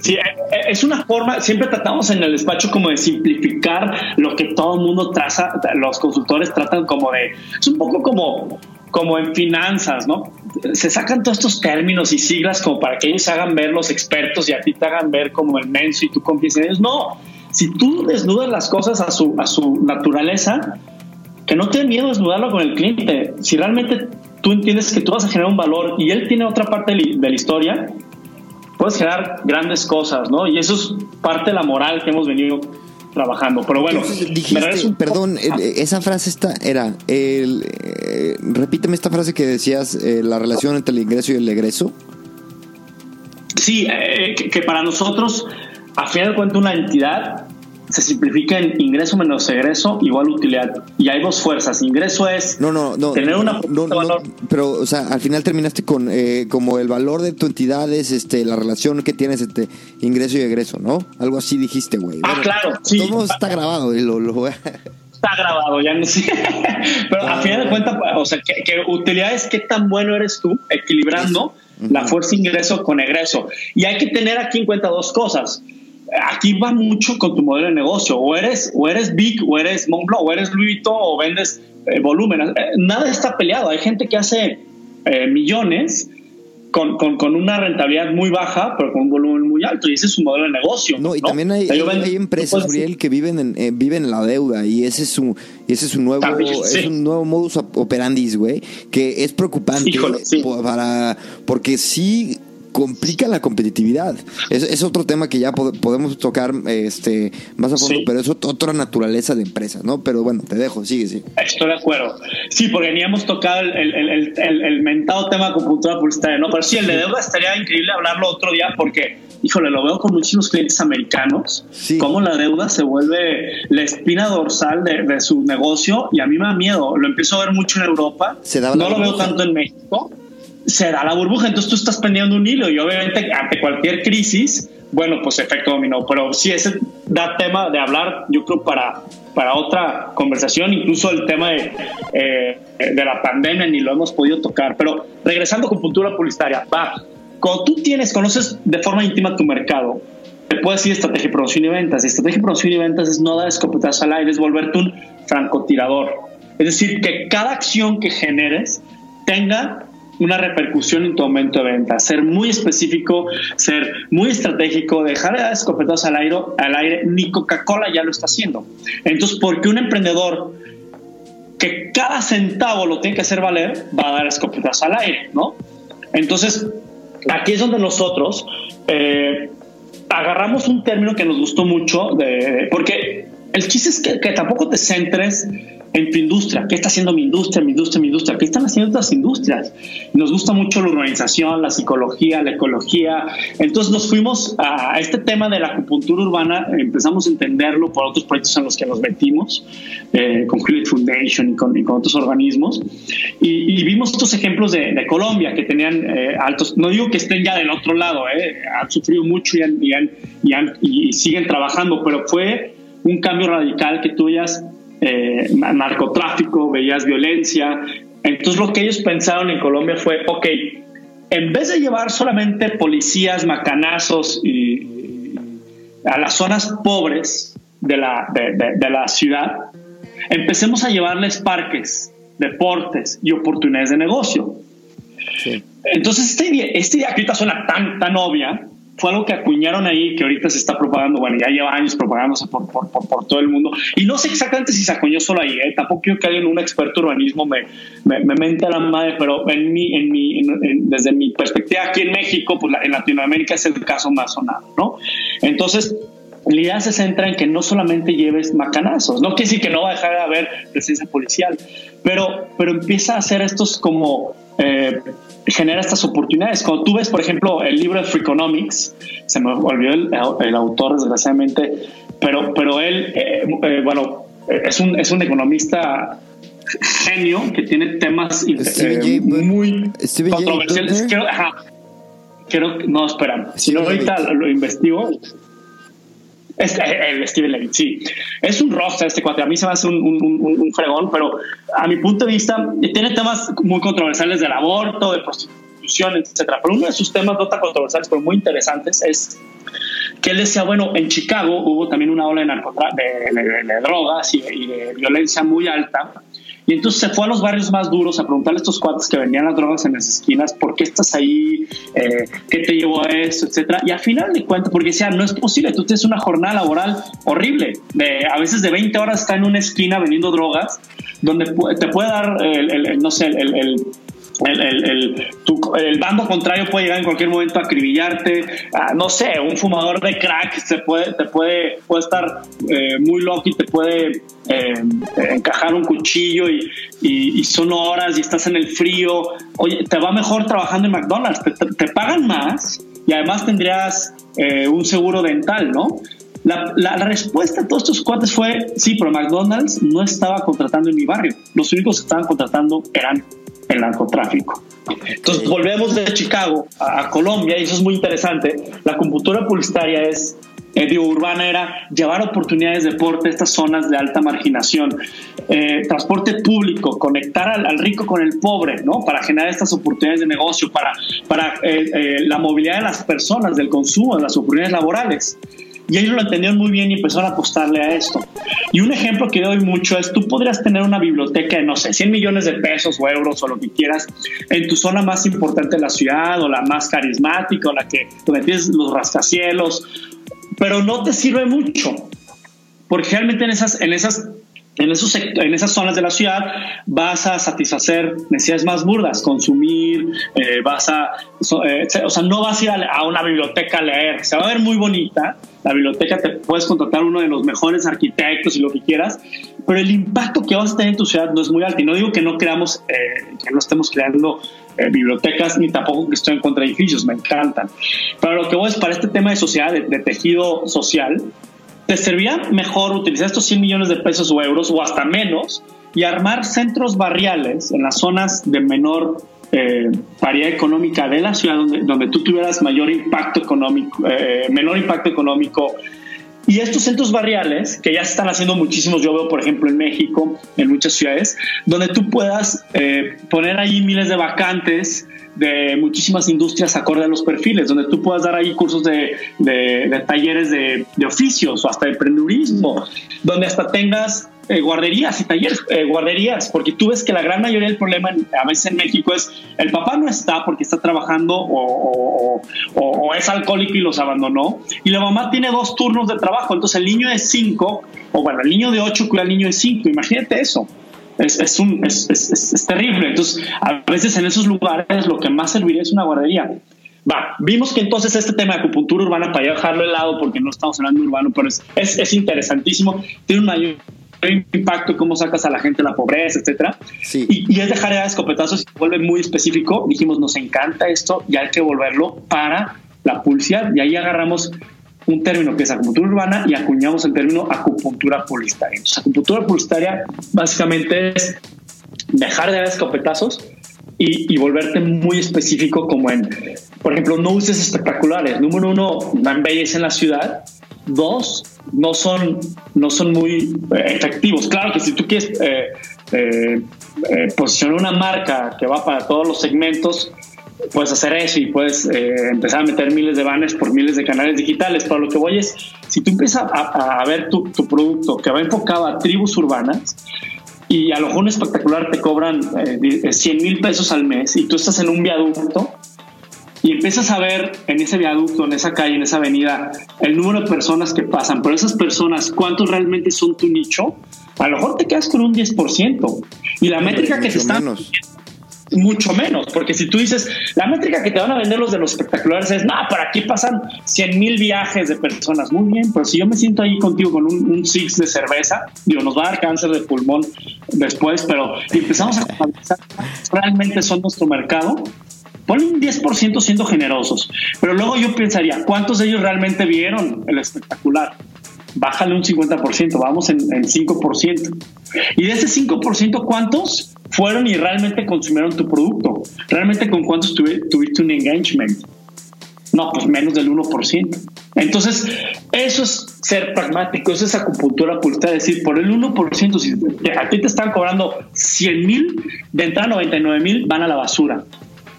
Sí, eh, eh, es una forma, siempre tratamos en el despacho como de simplificar lo que todo el mundo traza, los consultores tratan como de, es un poco como, como en finanzas, ¿no? Se sacan todos estos términos y siglas como para que ellos hagan ver los expertos y a ti te hagan ver como el menso y tú confíes en ellos. No, si tú desnudas las cosas a su, a su naturaleza, que no te miedo desnudarlo con el cliente. Si realmente tú entiendes que tú vas a generar un valor y él tiene otra parte de la historia, puedes generar grandes cosas, ¿no? Y eso es parte de la moral que hemos venido trabajando. Pero bueno, perdón, esa frase está, era, el, eh, repíteme esta frase que decías, eh, la relación entre el ingreso y el egreso. Sí, eh, que, que, para nosotros, a final de cuentas, una entidad se simplifica en ingreso menos egreso igual utilidad. Y hay dos fuerzas. Ingreso es no, no, no, tener una no, valor. pero, o sea, al final terminaste con eh, como el valor de tu entidad es este, la relación que tienes entre ingreso y egreso, ¿no? Algo así dijiste, güey. Ah, claro, sí. Todo está grabado y lo, lo... Está grabado, ya no sé. [LAUGHS] Pero a final de cuentas, o sea, que, utilidad es qué tan bueno eres tú equilibrando la fuerza ingreso con egreso. Y hay que tener aquí en cuenta dos cosas aquí va mucho con tu modelo de negocio. O eres, o eres Big, o eres Montblanc, o eres Louis Vuitton, o vendes eh, volumen. Eh, nada está peleado. Hay gente que hace eh, millones con, con, una rentabilidad muy baja, pero con un volumen muy alto. Y ese es su modelo de negocio. No, y también hay, hay, empresas, Uriel, que viven en, viven en la deuda. Y ese es su, ese es un nuevo, es un nuevo modus operandi, güey, que es preocupante para, porque sí complica la competitividad. Es, es, otro tema que ya podemos tocar este más a fondo, pero es otra naturaleza de empresas, ¿no? Pero bueno, te dejo, sigue, sí. Estoy de acuerdo. Sí, porque ni hemos tocado el, el, el, el mentado tema de computadora publicitaria, ¿no? Pero sí, el de deuda estaría increíble hablarlo otro día porque, híjole, lo veo con muchísimos clientes americanos, sí. cómo la deuda se vuelve la espina dorsal de, de, su negocio y a mí me da miedo. Lo empiezo a ver mucho en Europa. no lo veo tanto en México se da la burbuja, entonces tú estás pendiendo un hilo y obviamente ante cualquier crisis, bueno, pues efecto dominó, pero sí, ese da tema de hablar, yo creo, para, para otra conversación, incluso el tema de, eh, de la pandemia ni lo hemos podido tocar, pero regresando con puntura publicitaria, va, cuando tú tienes, conoces de forma íntima tu mercado, te puedes decir estrategia de producción y ventas, y estrategia de producción y ventas es no dar escopetazos al aire, es volverte un francotirador, es decir, que cada acción que generes tenga una repercusión en tu aumento de venta. Ser muy específico, ser muy estratégico, dejar de dar escopetazos al aire, al aire. Ni Coca-Cola ya lo está haciendo. Entonces, ¿por qué un emprendedor que cada centavo lo tiene que hacer valer va a dar escopetazos al aire, ¿no? Entonces, aquí es donde nosotros eh, agarramos un término que nos gustó mucho, de, porque el chiste es que, tampoco te centres en tu industria. ¿Qué está haciendo mi industria, mi industria, mi industria? ¿Qué están haciendo otras industrias? Nos gusta mucho la urbanización, la psicología, la ecología. Entonces nos fuimos a este tema de la acupuntura urbana, empezamos a entenderlo por otros proyectos en los que nos metimos, eh, con Hewlett Foundation y con, otros organismos. Y, vimos estos ejemplos de, Colombia que tenían eh, altos, no digo que estén ya del otro lado, eh, han sufrido mucho y, y, y siguen trabajando, pero fue un cambio radical que tú eh, narcotráfico, veías violencia. Entonces lo que ellos pensaron en Colombia fue, ok, en vez de llevar solamente policías, macanazos y, a las zonas pobres de la, de, la ciudad, empecemos a llevarles parques, deportes y oportunidades de negocio. Entonces, esta idea, esta idea que ahorita suena tan, tan obvia, fue algo que acuñaron ahí, que ahorita se está propagando, bueno, ya lleva años propagándose por, por, por, todo el mundo. Y no sé exactamente si se acuñó solo ahí, ¿eh? tampoco quiero que alguien, un experto urbanismo, me, me, me mente a la madre, pero en mi, en mi, desde mi perspectiva aquí en México, pues en Latinoamérica es el caso más sonado, ¿no? Entonces, la idea se centra en que no solamente lleves macanazos, no quiere decir que no va a dejar de haber presencia policial, pero, pero empieza a hacer estos como eh, genera estas oportunidades. Cuando tú ves, por ejemplo, el libro de Freakonomics, se me olvidó el, autor, desgraciadamente, pero, pero él, eh, eh, bueno, es un, es un economista genio que tiene temas muy controversiales. Quiero, no, espera, si no ahorita lo investigo, es, eh, el Steven Levy, sí. Es un roster este cuate. A mí se me hace un, un, fregón, pero a mi punto de vista tiene temas muy controversiales del aborto, de prostitución, etcétera. Pero uno de sus temas no tan controversiales, pero muy interesantes, es que él decía, bueno, en Chicago hubo también una ola de, de, de drogas y de violencia muy alta y entonces se fue a los barrios más duros a preguntarle a estos cuates que vendían las drogas en las esquinas, ¿por qué estás ahí? Eh, ¿Qué te llevó a eso? Etcétera. Y al final de cuentas, porque decía, no es posible, tú tienes una jornada laboral horrible, a veces de 20 horas está en una esquina vendiendo drogas, donde te puede dar, el, no sé, el el, el, el, bando contrario puede llegar en cualquier momento a acribillarte. Ah, no sé, un fumador de crack se puede, te puede, puede estar eh, muy loco y te puede eh, encajar un cuchillo y, y, son horas y estás en el frío. Oye, te va mejor trabajando en McDonald's, te, pagan más y además tendrías eh, un seguro dental, ¿no? La, la, respuesta a todos estos cuates fue, sí, pero McDonald's no estaba contratando en mi barrio. Los únicos que estaban contratando eran el narcotráfico. Entonces volvemos de Chicago a, Colombia y eso es muy interesante. La computadora publicitaria es eh, urbana era llevar oportunidades de deporte a estas zonas de alta marginación, eh, transporte público, conectar al, rico con el pobre, ¿no? Para generar estas oportunidades de negocio, para, para eh, la movilidad de las personas, del consumo, de las oportunidades laborales. Y ellos lo entendieron muy bien y empezaron a apostarle a esto. Y un ejemplo que doy mucho es, tú podrías tener una biblioteca de, no sé, 100 millones de pesos o euros o lo que quieras en tu zona más importante de la ciudad o la más carismática o la que donde tienes los rascacielos, pero no te sirve mucho. Porque realmente en esas, en esas en, esos, en esas zonas de la ciudad vas a satisfacer necesidades más burdas, consumir, eh, vas a, eh, o sea, no vas a ir a, una biblioteca a leer, se va a ver muy bonita, la biblioteca te puedes contratar uno de los mejores arquitectos y lo que quieras, pero el impacto que vas a tener en tu ciudad no es muy alto. Y no digo que no creamos, eh, que no estemos creando bibliotecas, ni tampoco que estoy en contra de edificios, me encantan. Pero lo que voy es para este tema de sociedad, de tejido social, te serviría mejor utilizar estos 100 millones de pesos o euros o hasta menos y armar centros barriales en las zonas de menor eh, variedad económica de la ciudad donde, donde tú tuvieras mayor impacto económico, eh, menor impacto económico. Y estos centros barriales, que ya se están haciendo muchísimos, yo veo por ejemplo en México, en muchas ciudades, donde tú puedas eh, poner ahí miles de vacantes, de muchísimas industrias acorde a los perfiles, donde tú puedas dar ahí cursos de, de, talleres de, de, oficios o hasta de emprendedurismo, donde hasta tengas eh, guarderías y talleres, eh, guarderías, porque tú ves que la gran mayoría del problema a veces en México es el papá no está porque está trabajando o, o, es alcohólico y los abandonó, y la mamá tiene dos turnos de trabajo, entonces el niño de cinco, o bueno, el niño de ocho cuida al niño de cinco, imagínate eso es, es, un, es, es, terrible. Entonces, a veces en esos lugares lo que más serviría es una guardería. Va, vimos que entonces este tema de acupuntura urbana, para dejarlo de lado porque no estamos hablando urbano, pero es, es, interesantísimo, tiene un mayor impacto cómo sacas a la gente de la pobreza, etcétera. Sí. Y, y, es dejar de escopetazos y se vuelve muy específico. Dijimos, nos encanta esto y hay que volverlo para la publicidad. Y ahí agarramos un término que es acupuntura urbana y acuñamos el término acupuntura publicitaria. Entonces, acupuntura publicitaria básicamente es dejar de dar escopetazos y, volverte muy específico como en, por ejemplo, no uses espectaculares. Número uno, dan belleza en la ciudad. Dos, no son, no son muy eh, efectivos. Claro que si tú quieres eh, eh, posicionar una marca que va para todos los segmentos, puedes hacer eso y puedes empezar a meter miles de banners por miles de canales digitales. Pero lo que voy es, si tú empiezas a, ver tu, tu, producto que va enfocado a tribus urbanas y a lo mejor un espectacular te cobran 100 eh, mil pesos al mes y tú estás en un viaducto y empiezas a ver en ese viaducto, en esa calle, en esa avenida, el número de personas que pasan, pero esas personas, ¿cuántos realmente son tu nicho? A lo mejor te quedas con un 10%. Y la métrica que te están mucho menos, porque si tú dices, la métrica que te van a vender los de los espectaculares es, no, por aquí pasan 100 mil viajes de personas, muy bien, pero si yo me siento ahí contigo con un, six de cerveza, digo, nos va a dar cáncer de pulmón después, pero empezamos a analizar realmente son nuestro mercado, ponle un 10% siendo generosos, pero luego yo pensaría, ¿cuántos de ellos realmente vieron el espectacular? Bájale un 50%, vamos en, en 5%. Y de ese 5%, ¿cuántos fueron y realmente consumieron tu producto? ¿Realmente con cuántos tuviste un engagement? No, pues menos del 1%. Entonces, eso es ser pragmático, eso es acupuntura pura, decir, por el 1%, si a ti te están cobrando 100 mil, de entrada 99 mil van a la basura.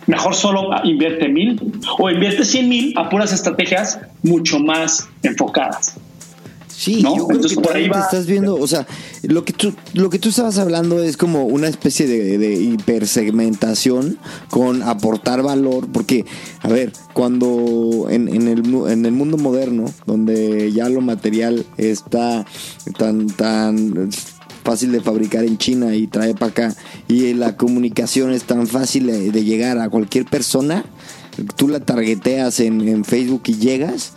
Mejor solo invierte mil o invierte 100 mil a puras estrategias mucho más enfocadas. Sí, yo creo que por ahí va. estás viendo, o sea, lo que tú lo que tú estabas hablando es como una especie de, hipersegmentación con aportar valor, porque a ver, cuando en, en, el, en el mundo moderno, donde ya lo material está tan tan fácil de fabricar en China y trae para acá y la comunicación es tan fácil de, llegar a cualquier persona, tú la targeteas en, en Facebook y llegas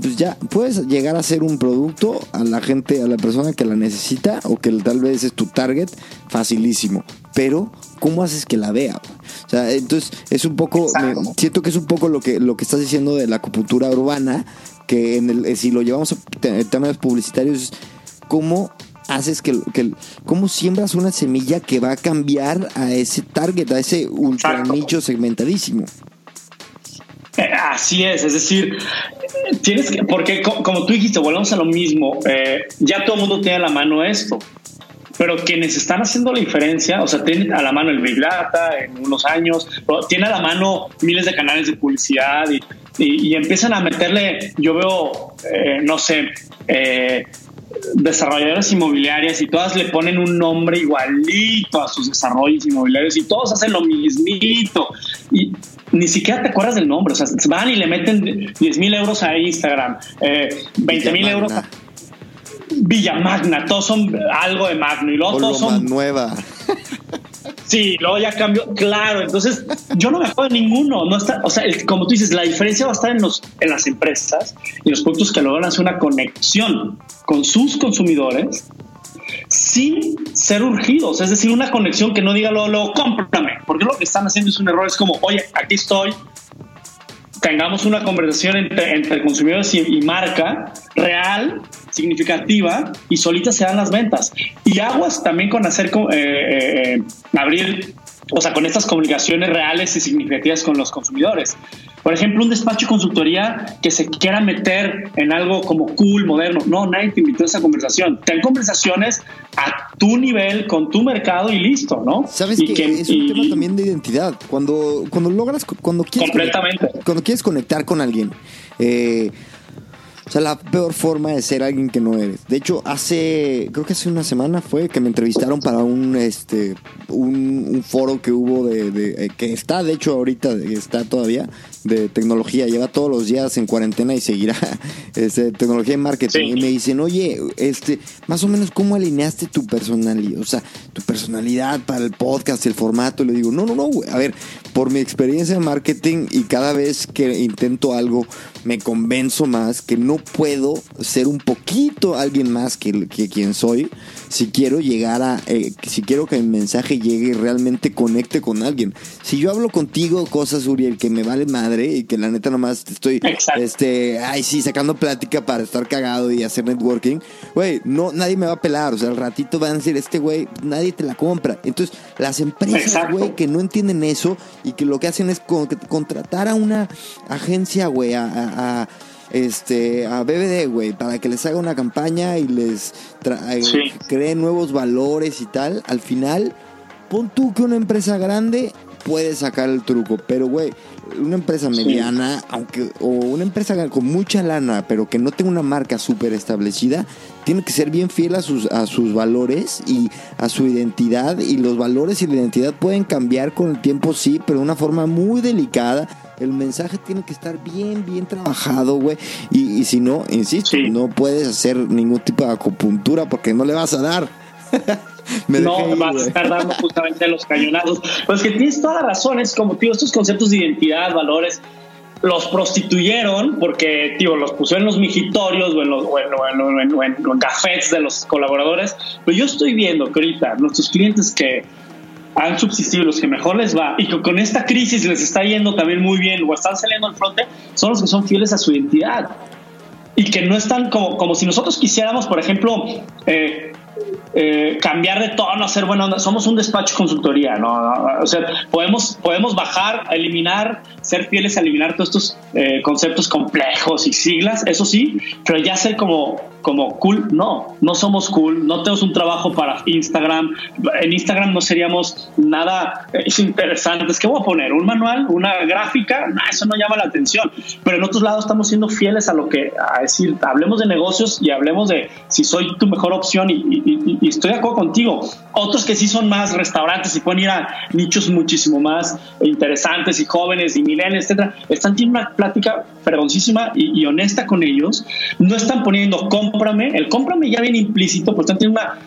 pues ya puedes llegar a ser un producto a la gente, a la persona que la necesita o que tal vez es tu target, facilísimo. Pero, ¿cómo haces que la vea? O sea, entonces es un poco, siento que es un poco lo que, lo que estás diciendo de la acupuntura urbana, que en el, si lo llevamos a términos publicitarios, ¿cómo haces que, que, cómo siembras una semilla que va a cambiar a ese target, a ese ultra nicho segmentadísimo? Eh, así es, es decir, tienes que, porque como tú dijiste, volvemos a lo mismo, eh, ya todo el mundo tiene a la mano esto, pero quienes están haciendo la diferencia, o sea, tienen a la mano el Big Data en unos años, tiene a la mano miles de canales de publicidad y, y, empiezan a meterle, yo veo, eh, no sé, eh, desarrolladoras inmobiliarias y todas le ponen un nombre igualito a sus desarrollos inmobiliarios y todos hacen lo mismito y ni siquiera te acuerdas del nombre, o sea, van y le meten 10 mil euros a Instagram, eh, 20 mil euros a Villa Magna, todos son algo de Magno y luego todos son nueva. [LAUGHS] Sí, luego ya cambió, claro. Entonces, yo no me acuerdo de ninguno. No está, o sea, como tú dices, la diferencia va a estar en, los, en las empresas y los productos que logran hacer una conexión con sus consumidores sin ser urgidos. Es decir, una conexión que no diga luego, luego cómprame. Porque lo que están haciendo es un error. Es como, oye, aquí estoy, tengamos una conversación entre, consumidores y, marca real, significativa, y solita se dan las ventas. Y aguas también con hacer, eh, eh, abrir, o sea, con estas comunicaciones reales y significativas con los consumidores. Por ejemplo, un despacho de consultoría que se quiera meter en algo como cool, moderno. No, nadie te invitó a esa conversación. Ten conversaciones a tu nivel, con tu mercado y listo, ¿no? Sabes que, es un tema también de identidad. Cuando, cuando logras, cuando quieres, completamente. cuando quieres conectar con alguien, eh, o sea, la peor forma de ser alguien que no eres. De hecho, hace, creo que hace una semana fue que me entrevistaron para un, este, un, foro que hubo de, de, eh, que está, de hecho, ahorita está todavía de tecnología. Lleva todos los días en cuarentena y seguirá, [LAUGHS] este, tecnología y marketing. Y me dicen, oye, este, más o menos cómo alineaste tu personalidad, o sea, tu personalidad para el podcast, el formato. Le digo, no, no, no, a ver, por mi experiencia en marketing y cada vez que intento algo, me convenzo más que no puedo ser un poquito alguien más que, que quien soy si quiero llegar a, eh, si quiero que el mensaje llegue y realmente conecte con alguien. Si yo hablo contigo cosas, Uriel, que me vale madre y que la neta nomás estoy, este, ay, sí, sacando plática para estar cagado y hacer networking, güey, no, nadie me va a pelar. O sea, al ratito van a decir, este güey, nadie te la compra. Entonces, las empresas, güey, que no entienden eso y que lo que hacen es contratar a una agencia, güey, a este, a BBD, güey, para que les haga una campaña y les cree nuevos valores y tal. Al final, pon tú que una empresa grande puedes sacar el truco. Pero, güey, una empresa mediana, aunque, o una empresa con mucha lana, pero que no tenga una marca súper establecida, tiene que ser bien fiel a sus, a sus valores y a su identidad. Y los valores y la identidad pueden cambiar con el tiempo, sí, pero de una forma muy delicada. El mensaje tiene que estar bien, bien trabajado, güey. Y, si no, insisto, no puedes hacer ningún tipo de acupuntura porque no le vas a dar. [LAUGHS] no vas a estar dando justamente los cañonazos. Pues que tienes toda la razón, es como, tío, estos conceptos de identidad, valores, los prostituyeron porque, tío, los pusieron en los mijitorios o en los cafés de los colaboradores. Pero yo estoy viendo que ahorita nuestros clientes que han subsistido, los que mejor les va y que con esta crisis les está yendo también muy bien o están saliendo al fronte, son los que son fieles a su identidad y que no están como, como si nosotros quisiéramos, por ejemplo, eh, eh, cambiar de tono, hacer buena onda. Somos un despacho consultoría, ¿no? O sea, podemos, podemos bajar, eliminar, ser fieles a eliminar todos estos eh, conceptos complejos y siglas, eso sí, pero ya ser como como cool, no, no somos cool, no tenemos un trabajo para Instagram, en Instagram no seríamos nada es interesante, es que voy a poner un manual, una gráfica, eso no llama la atención, pero en otros lados estamos siendo fieles a lo que, a decir, hablemos de negocios y hablemos de si soy tu mejor opción y, estoy de acuerdo contigo, otros que sí son más restaurantes y pueden ir a nichos muchísimo más interesantes y jóvenes y milenios, etcétera, están teniendo una plática fregoncísima y, y honesta con ellos, no están poniendo cómprame, el cómprame ya viene implícito, por tanto tiene una,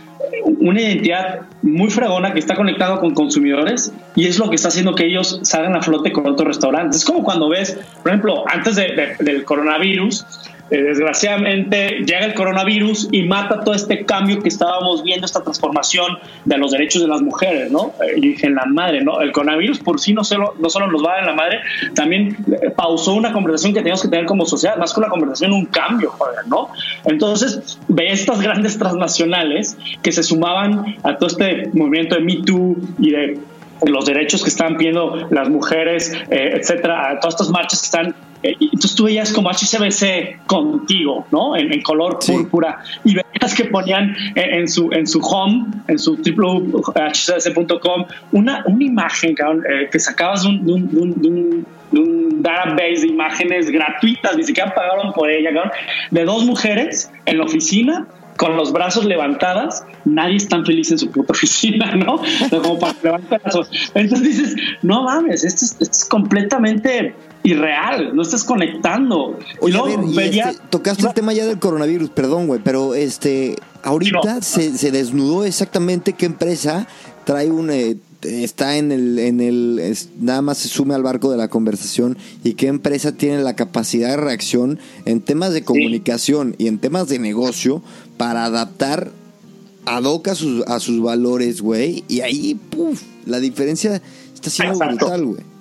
una identidad muy fregona que está conectado con consumidores y es lo que está haciendo que ellos salgan a flote con otros restaurantes. Es como cuando ves, por ejemplo, antes del coronavirus, eh, desgraciadamente llega el coronavirus y mata todo este cambio que estábamos viendo, esta transformación de los derechos de las mujeres, ¿no? Eh, y dije, en la madre, ¿no? El coronavirus por sí no solo, no solo nos va a dar en la madre, también eh, pausó una conversación que teníamos que tener como sociedad, más que una conversación, un cambio, ¿no? Entonces, ve estas [LAUGHS] grandes transnacionales que se sumaban a todo este movimiento de Me Too y de los derechos que están pidiendo las mujeres, etcétera, a todas estas marchas que están eh, entonces tú veías como HCBC contigo, ¿no? En, color púrpura. Y veías que ponían en, su, en su home, en su www.hcbc.com, una, una imagen, eh, que sacabas de un, database de imágenes gratuitas, ni siquiera pagaron por ella, de dos mujeres en la oficina con los brazos levantadas, nadie es tan feliz en su puta [LAUGHS] oficina, ¿no? Como para levantar brazos. Entonces dices, no mames, esto es, esto es completamente irreal, no estás conectando. Este, tocaste el tema ya del coronavirus, perdón, güey, pero este, ahorita se, desnudó exactamente qué empresa trae un... Eh, está en el, en el nada más se sume al barco de la conversación y qué empresa tiene la capacidad de reacción en temas de comunicación y en temas de negocio para adaptar ad hoc a sus, a sus valores, güey. Y ahí, puff, la diferencia está siendo brutal, güey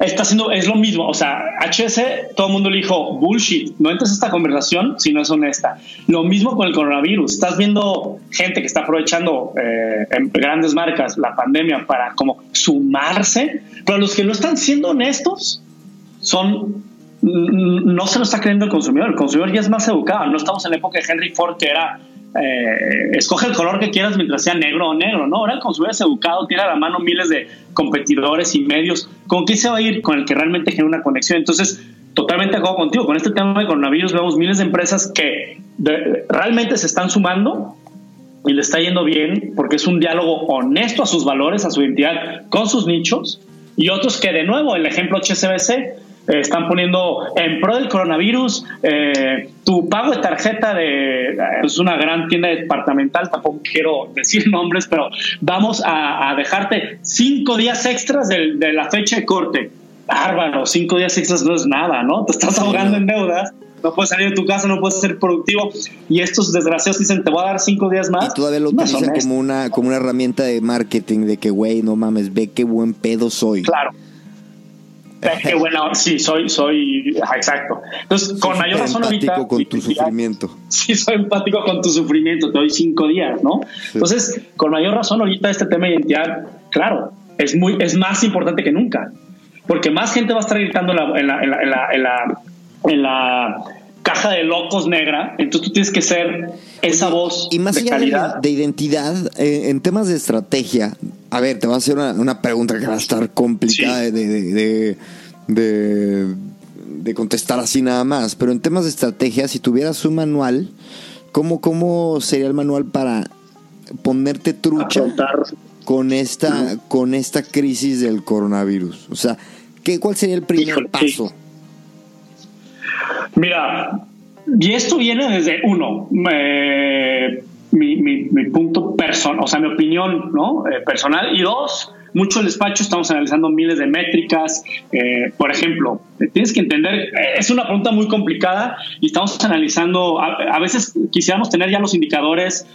está haciendo, es lo mismo. O sea, HS, todo el mundo le dijo bullshit. No entres esta conversación si no es honesta. Lo mismo con el coronavirus. Estás viendo gente que está aprovechando eh, en grandes marcas la pandemia para como sumarse, pero los que no están siendo honestos son no se lo está creyendo el consumidor. El consumidor ya es más educado. No estamos en la época de Henry Ford que era eh, escoge el color que quieras mientras sea negro o negro, ¿no? Ahora el consumidor es educado, tiene a la mano miles de competidores y medios. ¿Con quién se va a ir? Con el que realmente genera una conexión. Entonces, totalmente acuerdo contigo. Con este tema de coronavirus vemos miles de empresas que realmente se están sumando y le está yendo bien porque es un diálogo honesto a sus valores, a su identidad, con sus nichos. Y otros que, de nuevo, el ejemplo HSBC, eh, están poniendo en pro del coronavirus eh, tu pago de tarjeta de es una gran tienda departamental tampoco quiero decir [LAUGHS] nombres pero vamos a, dejarte cinco días extras de, la fecha de corte. Bárbaro cinco días extras no es nada no te estás ahogando en deudas no puedes salir de tu casa, no puedes ser productivo y estos desgraciados dicen te voy a dar cinco días más. Y todavía lo utilizan como una, como una herramienta de marketing de que, güey, no mames, ve qué buen pedo soy. Claro, [LAUGHS] que bueno, sí, soy, soy, exacto. Entonces, con mayor razón ahorita. con tu sufrimiento. Sí, soy empático con tu sufrimiento, te doy cinco días, ¿no? Entonces, con mayor razón ahorita este tema de identidad, claro, es, muy, es más importante que nunca. Porque más gente va a estar gritando en la, en la, en la, en la, caja de locos negra, entonces tú tienes que ser esa voz y más de allá calidad. De, identidad, eh, en temas de estrategia, a ver, te voy a hacer una, pregunta que va a estar complicada de, de, de, de, contestar así nada más, pero en temas de estrategia, si tuvieras un manual, ¿cómo, cómo sería el manual para ponerte trucha con esta, con esta crisis del coronavirus? O sea, ¿qué, ¿cuál sería el primer paso? Mira, y esto viene desde uno, mi, punto personal, o sea, mi opinión ¿no? Eh, personal, y dos, mucho el despacho estamos analizando miles de métricas. Eh, por ejemplo, tienes que entender, eh, es una pregunta muy complicada y estamos analizando, a, veces quisiéramos tener ya los indicadores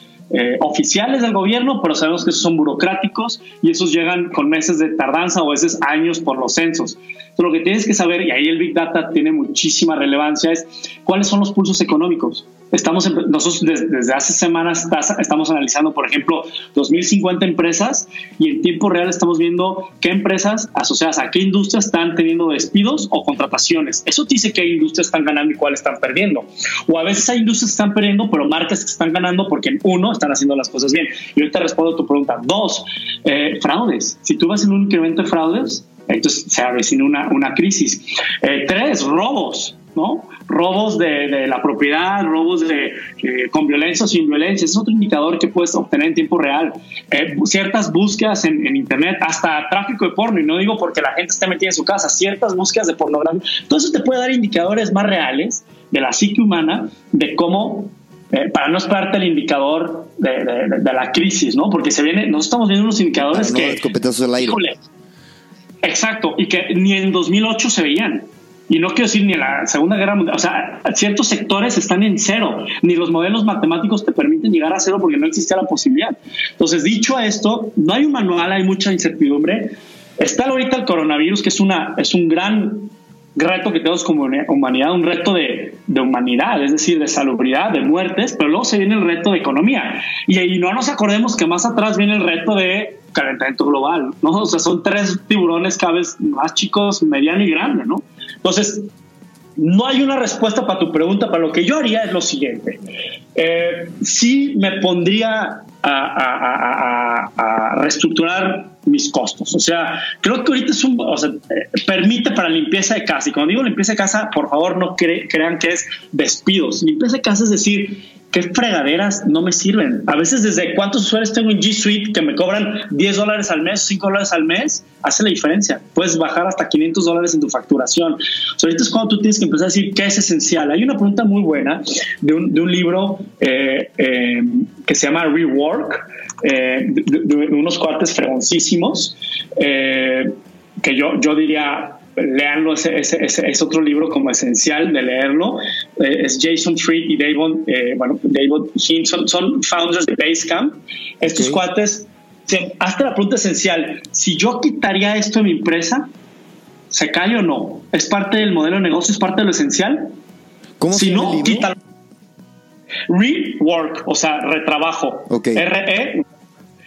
oficiales del gobierno, pero sabemos que esos son burocráticos y esos llegan con meses de tardanza o a veces años por los censos lo que tienes que saber, y ahí el Big Data tiene muchísima relevancia, es cuáles son los pulsos económicos. Estamos nosotros desde, hace semanas estamos analizando, por ejemplo, 2.050 empresas y en tiempo real estamos viendo qué empresas asociadas a qué industrias están teniendo despidos o contrataciones. Eso dice qué industrias están ganando y cuáles están perdiendo. O a veces hay industrias que están perdiendo, pero marcas que están ganando porque, uno, están haciendo las cosas bien. Y ahorita respondo a tu pregunta. Dos, eh, fraudes. Si tú vas en un incremento de fraudes, entonces se avecina una, una crisis. Eh, tres, robos, ¿no? Robos de, la propiedad, robos de, eh, con violencia o sin violencia. Es otro indicador que puedes obtener en tiempo real. Eh, ciertas búsquedas en, Internet, hasta tráfico de porno, y no digo porque la gente esté metida en su casa, ciertas búsquedas de pornografía. Todo eso te puede dar indicadores más reales de la psique humana, de cómo para no esperarte el indicador de, la crisis, ¿no? Porque se viene, nosotros estamos viendo unos indicadores que. Exacto, y que ni en 2008 se veían. Y no quiero decir ni en la Segunda Guerra Mundial, o sea, ciertos sectores están en cero, ni los modelos matemáticos te permiten llegar a cero porque no existía la posibilidad. Entonces, dicho esto, no hay un manual, hay mucha incertidumbre. Está ahorita el coronavirus, que es, una, es un gran reto que tenemos como humanidad, un reto de, de, humanidad, es decir, de salubridad, de muertes, pero luego se viene el reto de economía. Y, y no nos acordemos que más atrás viene el reto de calentamiento global, ¿no? O sea, son tres tiburones cada vez más chicos, mediano y grande, ¿no? Entonces, no hay una respuesta para tu pregunta, para lo que yo haría es lo siguiente. Eh, sí me pondría a, reestructurar mis costos. O sea, creo que ahorita es un, o sea, eh, permite para limpieza de casa. Y cuando digo limpieza de casa, por favor no crean que es despidos. Limpieza de casa es decir, qué fregaderas no me sirven. A veces desde cuántos usuarios tengo en G Suite que me cobran 10 dólares al mes, 5 dólares al mes, hace la diferencia. Puedes bajar hasta 500 dólares en tu facturación. ahorita es cuando tú tienes que empezar a decir qué es esencial. Hay una pregunta muy buena de un, de un libro eh, eh, que se llama Rework, eh, de, unos cuartos fregoncísimos, que yo, yo diría leanlo, ese, es otro libro como esencial de leerlo. Eh, es Jason Fried y David, eh, bueno, David Hinson, son founders de Basecamp. Estos cuates, hasta la pregunta esencial, si yo quitaría esto de mi empresa, ¿se cae o no? ¿Es parte del modelo de negocio? ¿Es parte de lo esencial? ¿Cómo si no, quítalo. Rework, o sea, retrabajo. R-E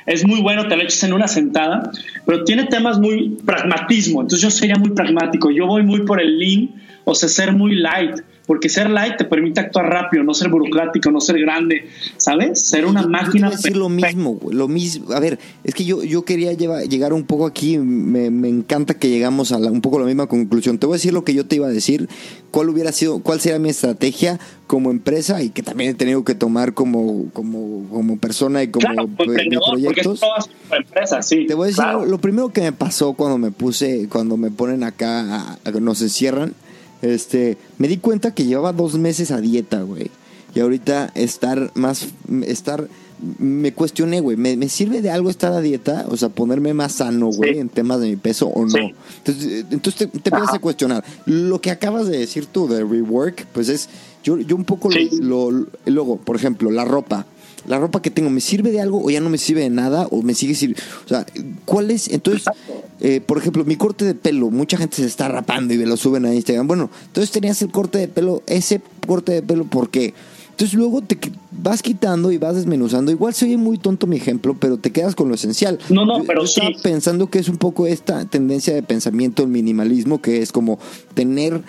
es muy bueno, te lo echas en una sentada, pero tiene temas muy pragmatismo. Entonces yo sería muy pragmático. Yo voy muy por el lean, o sea, ser muy light, porque ser light te permite actuar rápido, no ser burocrático, no ser grande, ¿sabes? Ser una máquina. Yo decir lo mismo, lo mismo. A ver, es que yo, yo quería llegar un poco aquí, me, encanta que llegamos a un poco la misma conclusión. Te voy a decir lo que yo te iba a decir, cuál hubiera sido, cuál sería mi estrategia como empresa y que también he tenido que tomar como, como, como persona y como proyectos. Empresa, sí, te voy a decir lo, primero que me pasó cuando me puse, cuando me ponen acá, a, nos encierran este, me di cuenta que llevaba dos meses a dieta, güey. Y ahorita estar más, estar, me cuestioné, güey, ¿me, sirve de algo estar a dieta? O sea, ponerme más sano, güey, en temas de mi peso o no. Entonces, entonces te, te a cuestionar. Lo que acabas de decir tú de rework, pues es, yo, yo un poco lo, luego, por ejemplo, la ropa la ropa que tengo me sirve de algo o ya no me sirve de nada o me sigue sirviendo. O sea, ¿cuál es? Entonces, eh, por ejemplo, mi corte de pelo, mucha gente se está rapando y me lo suben a Instagram. Bueno, entonces tenías el corte de pelo, ese corte de pelo, ¿por qué? Entonces luego te vas quitando y vas desmenuzando. Igual se oye muy tonto mi ejemplo, pero te quedas con lo esencial. No, no, pero yo estaba pensando que es un poco esta tendencia de pensamiento, el minimalismo, que es como tener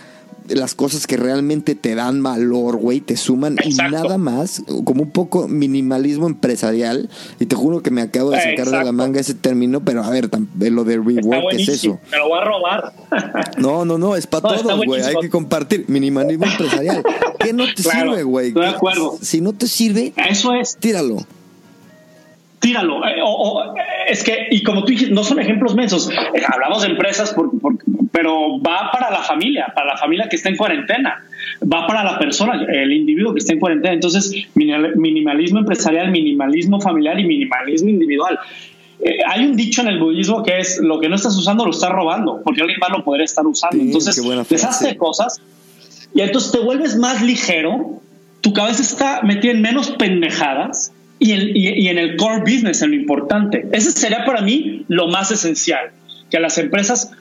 las cosas que realmente te dan valor, güey, te suman y nada más, como un poco minimalismo empresarial. Y te juro que me acabo de sacar de la manga ese término, pero a ver, lo de rework es eso. Me lo voy a robar. [LAUGHS] no, no, no, es para todos, güey. Hay que compartir. Minimalismo empresarial. ¿Qué no te sirve, güey? Estoy de acuerdo. Si no te sirve, eso es. Tíralo tíralo. Eh, es que, y como tú dijiste, no son ejemplos mensos. Eh, hablamos de empresas, pero va para la familia, para la familia que está en cuarentena, va para la persona, el individuo que está en cuarentena. Entonces, minimalismo empresarial, minimalismo familiar y minimalismo individual. Eh, hay un dicho en el budismo que es lo que no estás usando lo estás robando, porque alguien más lo podría estar usando. entonces, deshazte cosas y entonces te vuelves más ligero, tu cabeza está metida en menos pendejadas y, en el core business, en lo importante. Ese sería para mí lo más esencial, que las empresas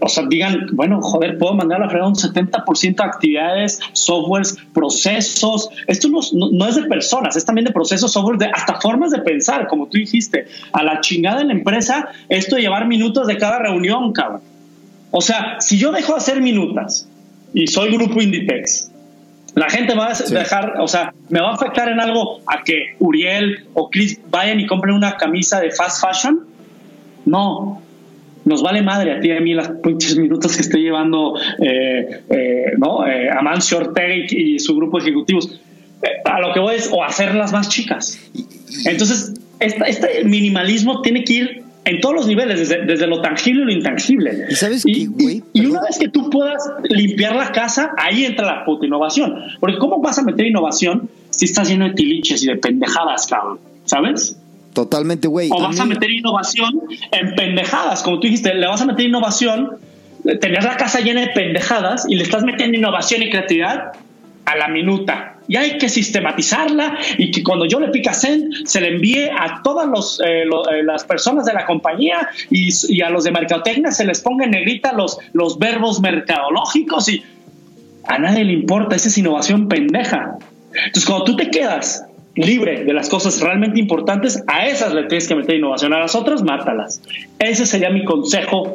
o sea, digan, bueno, joder, puedo mandar a la fregada un 70% de actividades, softwares, procesos. Esto no, no, es de personas, es también de procesos, software, de hasta formas de pensar, como tú dijiste. A la chingada en la empresa, esto de llevar minutos de cada reunión, cabrón. O sea, si yo dejo de hacer minutas y soy grupo Inditex, la gente va a dejar, o sea, me va a afectar en algo a que Uriel o Chris vayan y compren una camisa de fast fashion. No, nos vale madre a ti y a mí las pinches minutos que esté llevando eh, eh, ¿no? Eh, Amancio Ortega y, su grupo de ejecutivos. a lo que voy es o hacerlas más chicas. Entonces, este minimalismo tiene que ir en todos los niveles, desde, lo tangible y lo intangible. Y sabes qué, güey. Y, una vez que tú puedas limpiar la casa, ahí entra la puta innovación. Porque ¿cómo vas a meter innovación si estás lleno de tiliches y de pendejadas, cabrón? ¿Sabes? Totalmente, güey. O vas a meter innovación en pendejadas, como tú dijiste, le vas a meter innovación, tener la casa llena de pendejadas y le estás metiendo innovación y creatividad a la minuta. Y hay que sistematizarla y que cuando yo le pica send se le envíe a todas los, eh, eh, las personas de la compañía y, a los de mercadotecnia se les ponga en negrita los, los verbos mercadológicos y a nadie le importa, esa es innovación pendeja. Entonces cuando tú te quedas libre de las cosas realmente importantes, a esas le tienes que meter innovación, a las otras mátalas. Ese sería mi consejo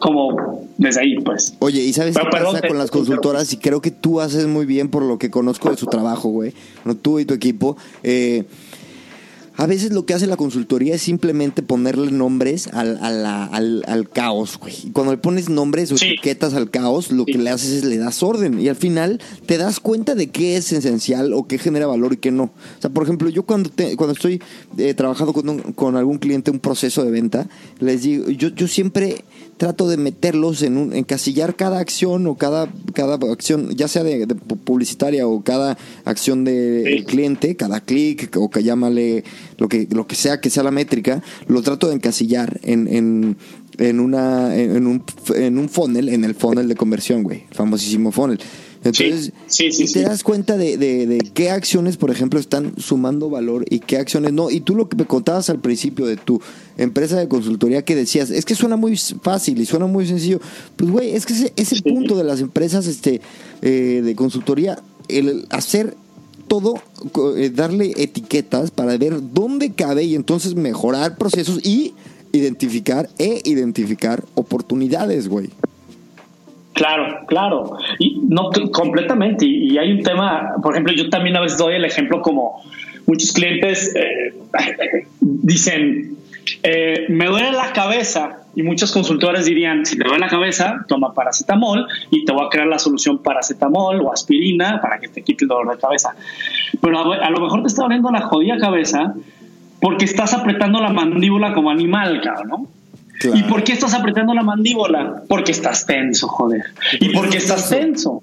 como desde ahí, pues. Oye, ¿y sabes qué pasa con las consultoras? Y creo que tú haces muy bien por lo que conozco de su trabajo, güey. No, tú y tu equipo. Eh, a veces lo que hace la consultoría es simplemente ponerle nombres al, al, al, caos, güey. Y cuando le pones nombres o etiquetas al caos, lo que le haces es le das orden. Y al final te das cuenta de qué es esencial o qué genera valor y qué no. O sea, por ejemplo, yo cuando, te, cuando estoy eh, trabajando con, con algún cliente un proceso de venta, les digo, yo, yo siempre trato de meterlos en un, encasillar cada acción o cada, cada acción, ya sea de, publicitaria o cada acción del cliente, cada clic o que llámale lo que, lo que sea que sea la métrica, lo trato de encasillar en, en, en una, en un, en un funnel, en el funnel de conversión, güey, famosísimo funnel. Entonces, te das cuenta de, de, qué acciones, por ejemplo, están sumando valor y qué acciones no. Y tú lo que me contabas al principio de tu empresa de consultoría que decías, es que suena muy fácil y suena muy sencillo. Pues, güey, es que ese es el punto de las empresas este, eh, de consultoría, el hacer todo, eh, darle etiquetas para ver dónde cabe y entonces mejorar procesos y identificar e identificar oportunidades, güey. Claro, claro. Y no completamente. Y, hay un tema, por ejemplo, yo también a veces doy el ejemplo como muchos clientes eh, [LAUGHS] dicen, eh, me duele la cabeza y muchos consultores dirían, si te duele la cabeza, toma paracetamol y te voy a crear la solución paracetamol o aspirina para que te quite el dolor de cabeza. Pero a, lo mejor te está doliendo la jodida cabeza porque estás apretando la mandíbula como animal, cabrón, ¿no? ¿Y por qué estás apretando la mandíbula? Porque estás tenso, joder. ¿Y por qué estás tenso?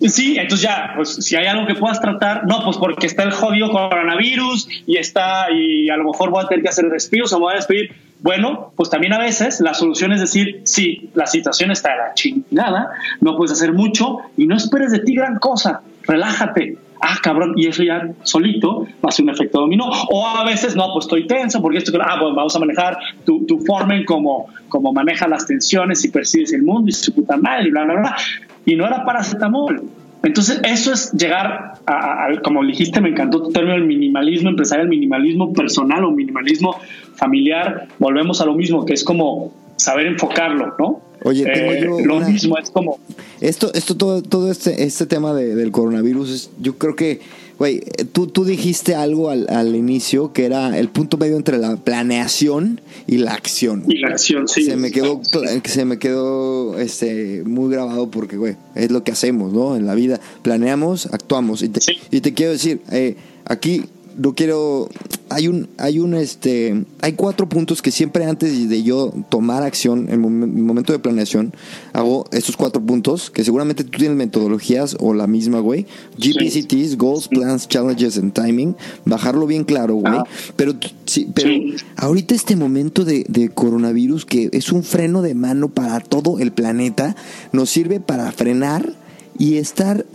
Sí, entonces ya, pues si hay algo que puedas tratar, no, pues porque está el jodido coronavirus y está, y a lo mejor voy a tener que hacer despidos o me voy a despedir. Bueno, pues también a veces la solución es decir, sí, la situación está de la chingada, no puedes hacer mucho y no esperes de ti gran cosa, relájate, ah, cabrón, y eso ya solito va a ser un efecto dominó. O a veces, no, pues estoy tenso porque esto, ah, pues vamos a manejar tu, tu forma como, como maneja las tensiones y percibes el mundo y su puta madre y bla, bla, bla. Y no era paracetamol. Entonces, eso es llegar a, como dijiste, me encantó tu término, el minimalismo empresarial, el minimalismo personal o minimalismo familiar. Volvemos a lo mismo, que es como saber enfocarlo, ¿no? Oye, tengo eh, yo lo mismo, es como... Esto, esto todo, todo este, este tema del coronavirus, yo creo que Güey, tú, tú dijiste algo al, al, inicio que era el punto medio entre la planeación y la acción. Y la acción, sí. Se me quedó, se me quedó este, muy grabado porque, güey, es lo que hacemos, ¿no? En la vida. Planeamos, actuamos. Y te, y te quiero decir, eh, aquí no quiero hay un hay un este hay cuatro puntos que siempre antes de yo tomar acción en mi momento de planeación hago estos cuatro puntos que seguramente tú tienes metodologías o la misma güey. GPCTs goals plans challenges and timing bajarlo bien claro güey. Ah. pero sí, pero ahorita este momento de, de coronavirus que es un freno de mano para todo el planeta nos sirve para frenar y estar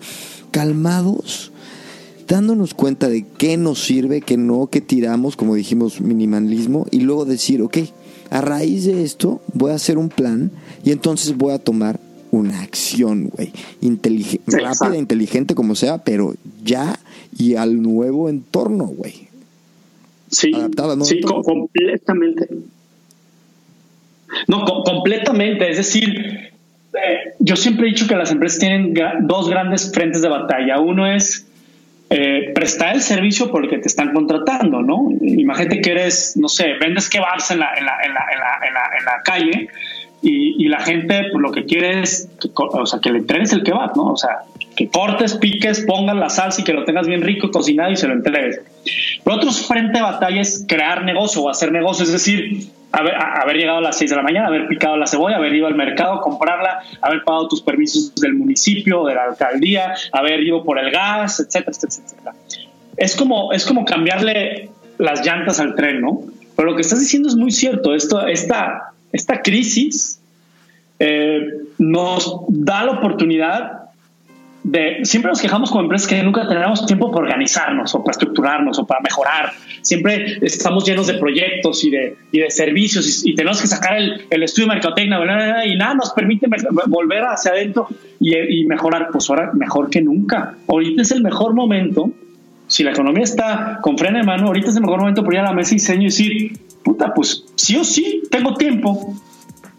calmados dándonos cuenta de qué nos sirve, qué no, qué tiramos, como dijimos, minimalismo, y luego decir, ok, a raíz de esto voy a hacer un plan y entonces voy a tomar una acción, güey, rápida, inteligente como sea, pero ya y al nuevo entorno, güey. Sí, sí completamente. No, completamente, es decir, eh, yo siempre he dicho que las empresas tienen dos grandes frentes de batalla. Uno es eh, prestar el servicio por el que te están contratando, ¿no? Imagínate que eres, no sé, vendes kebabs en la, en la, en la, en la, en la calle y, y, la gente pues, lo que quiere es que, o sea, que le entregues el kebab, ¿no? O sea, que cortes, piques, pongas la salsa y que lo tengas bien rico, cocinado y se lo entregues. Pero otro frente de batalla es crear negocio o hacer negocio, es decir, haber, haber, llegado a las 6 de la mañana, haber picado la cebolla, haber ido al mercado, comprarla, haber pagado tus permisos del municipio, de la alcaldía, haber ido por el gas, etcétera, etcétera, etcétera. Es como, es como cambiarle las llantas al tren, ¿no? Pero lo que estás diciendo es muy cierto. Esto, esta, esta crisis eh, nos da la oportunidad siempre nos quejamos como empresas que nunca tenemos tiempo para organizarnos o para estructurarnos o para mejorar. Siempre estamos llenos de proyectos y de, y de servicios y, tenemos que sacar el, el estudio de mercadotecnia y nada nos permite volver hacia adentro y, mejorar. Pues ahora mejor que nunca. Ahorita es el mejor momento. Si la economía está con freno de mano, ahorita es el mejor momento para ir a la mesa y diseño y decir, puta, pues sí o sí, tengo tiempo.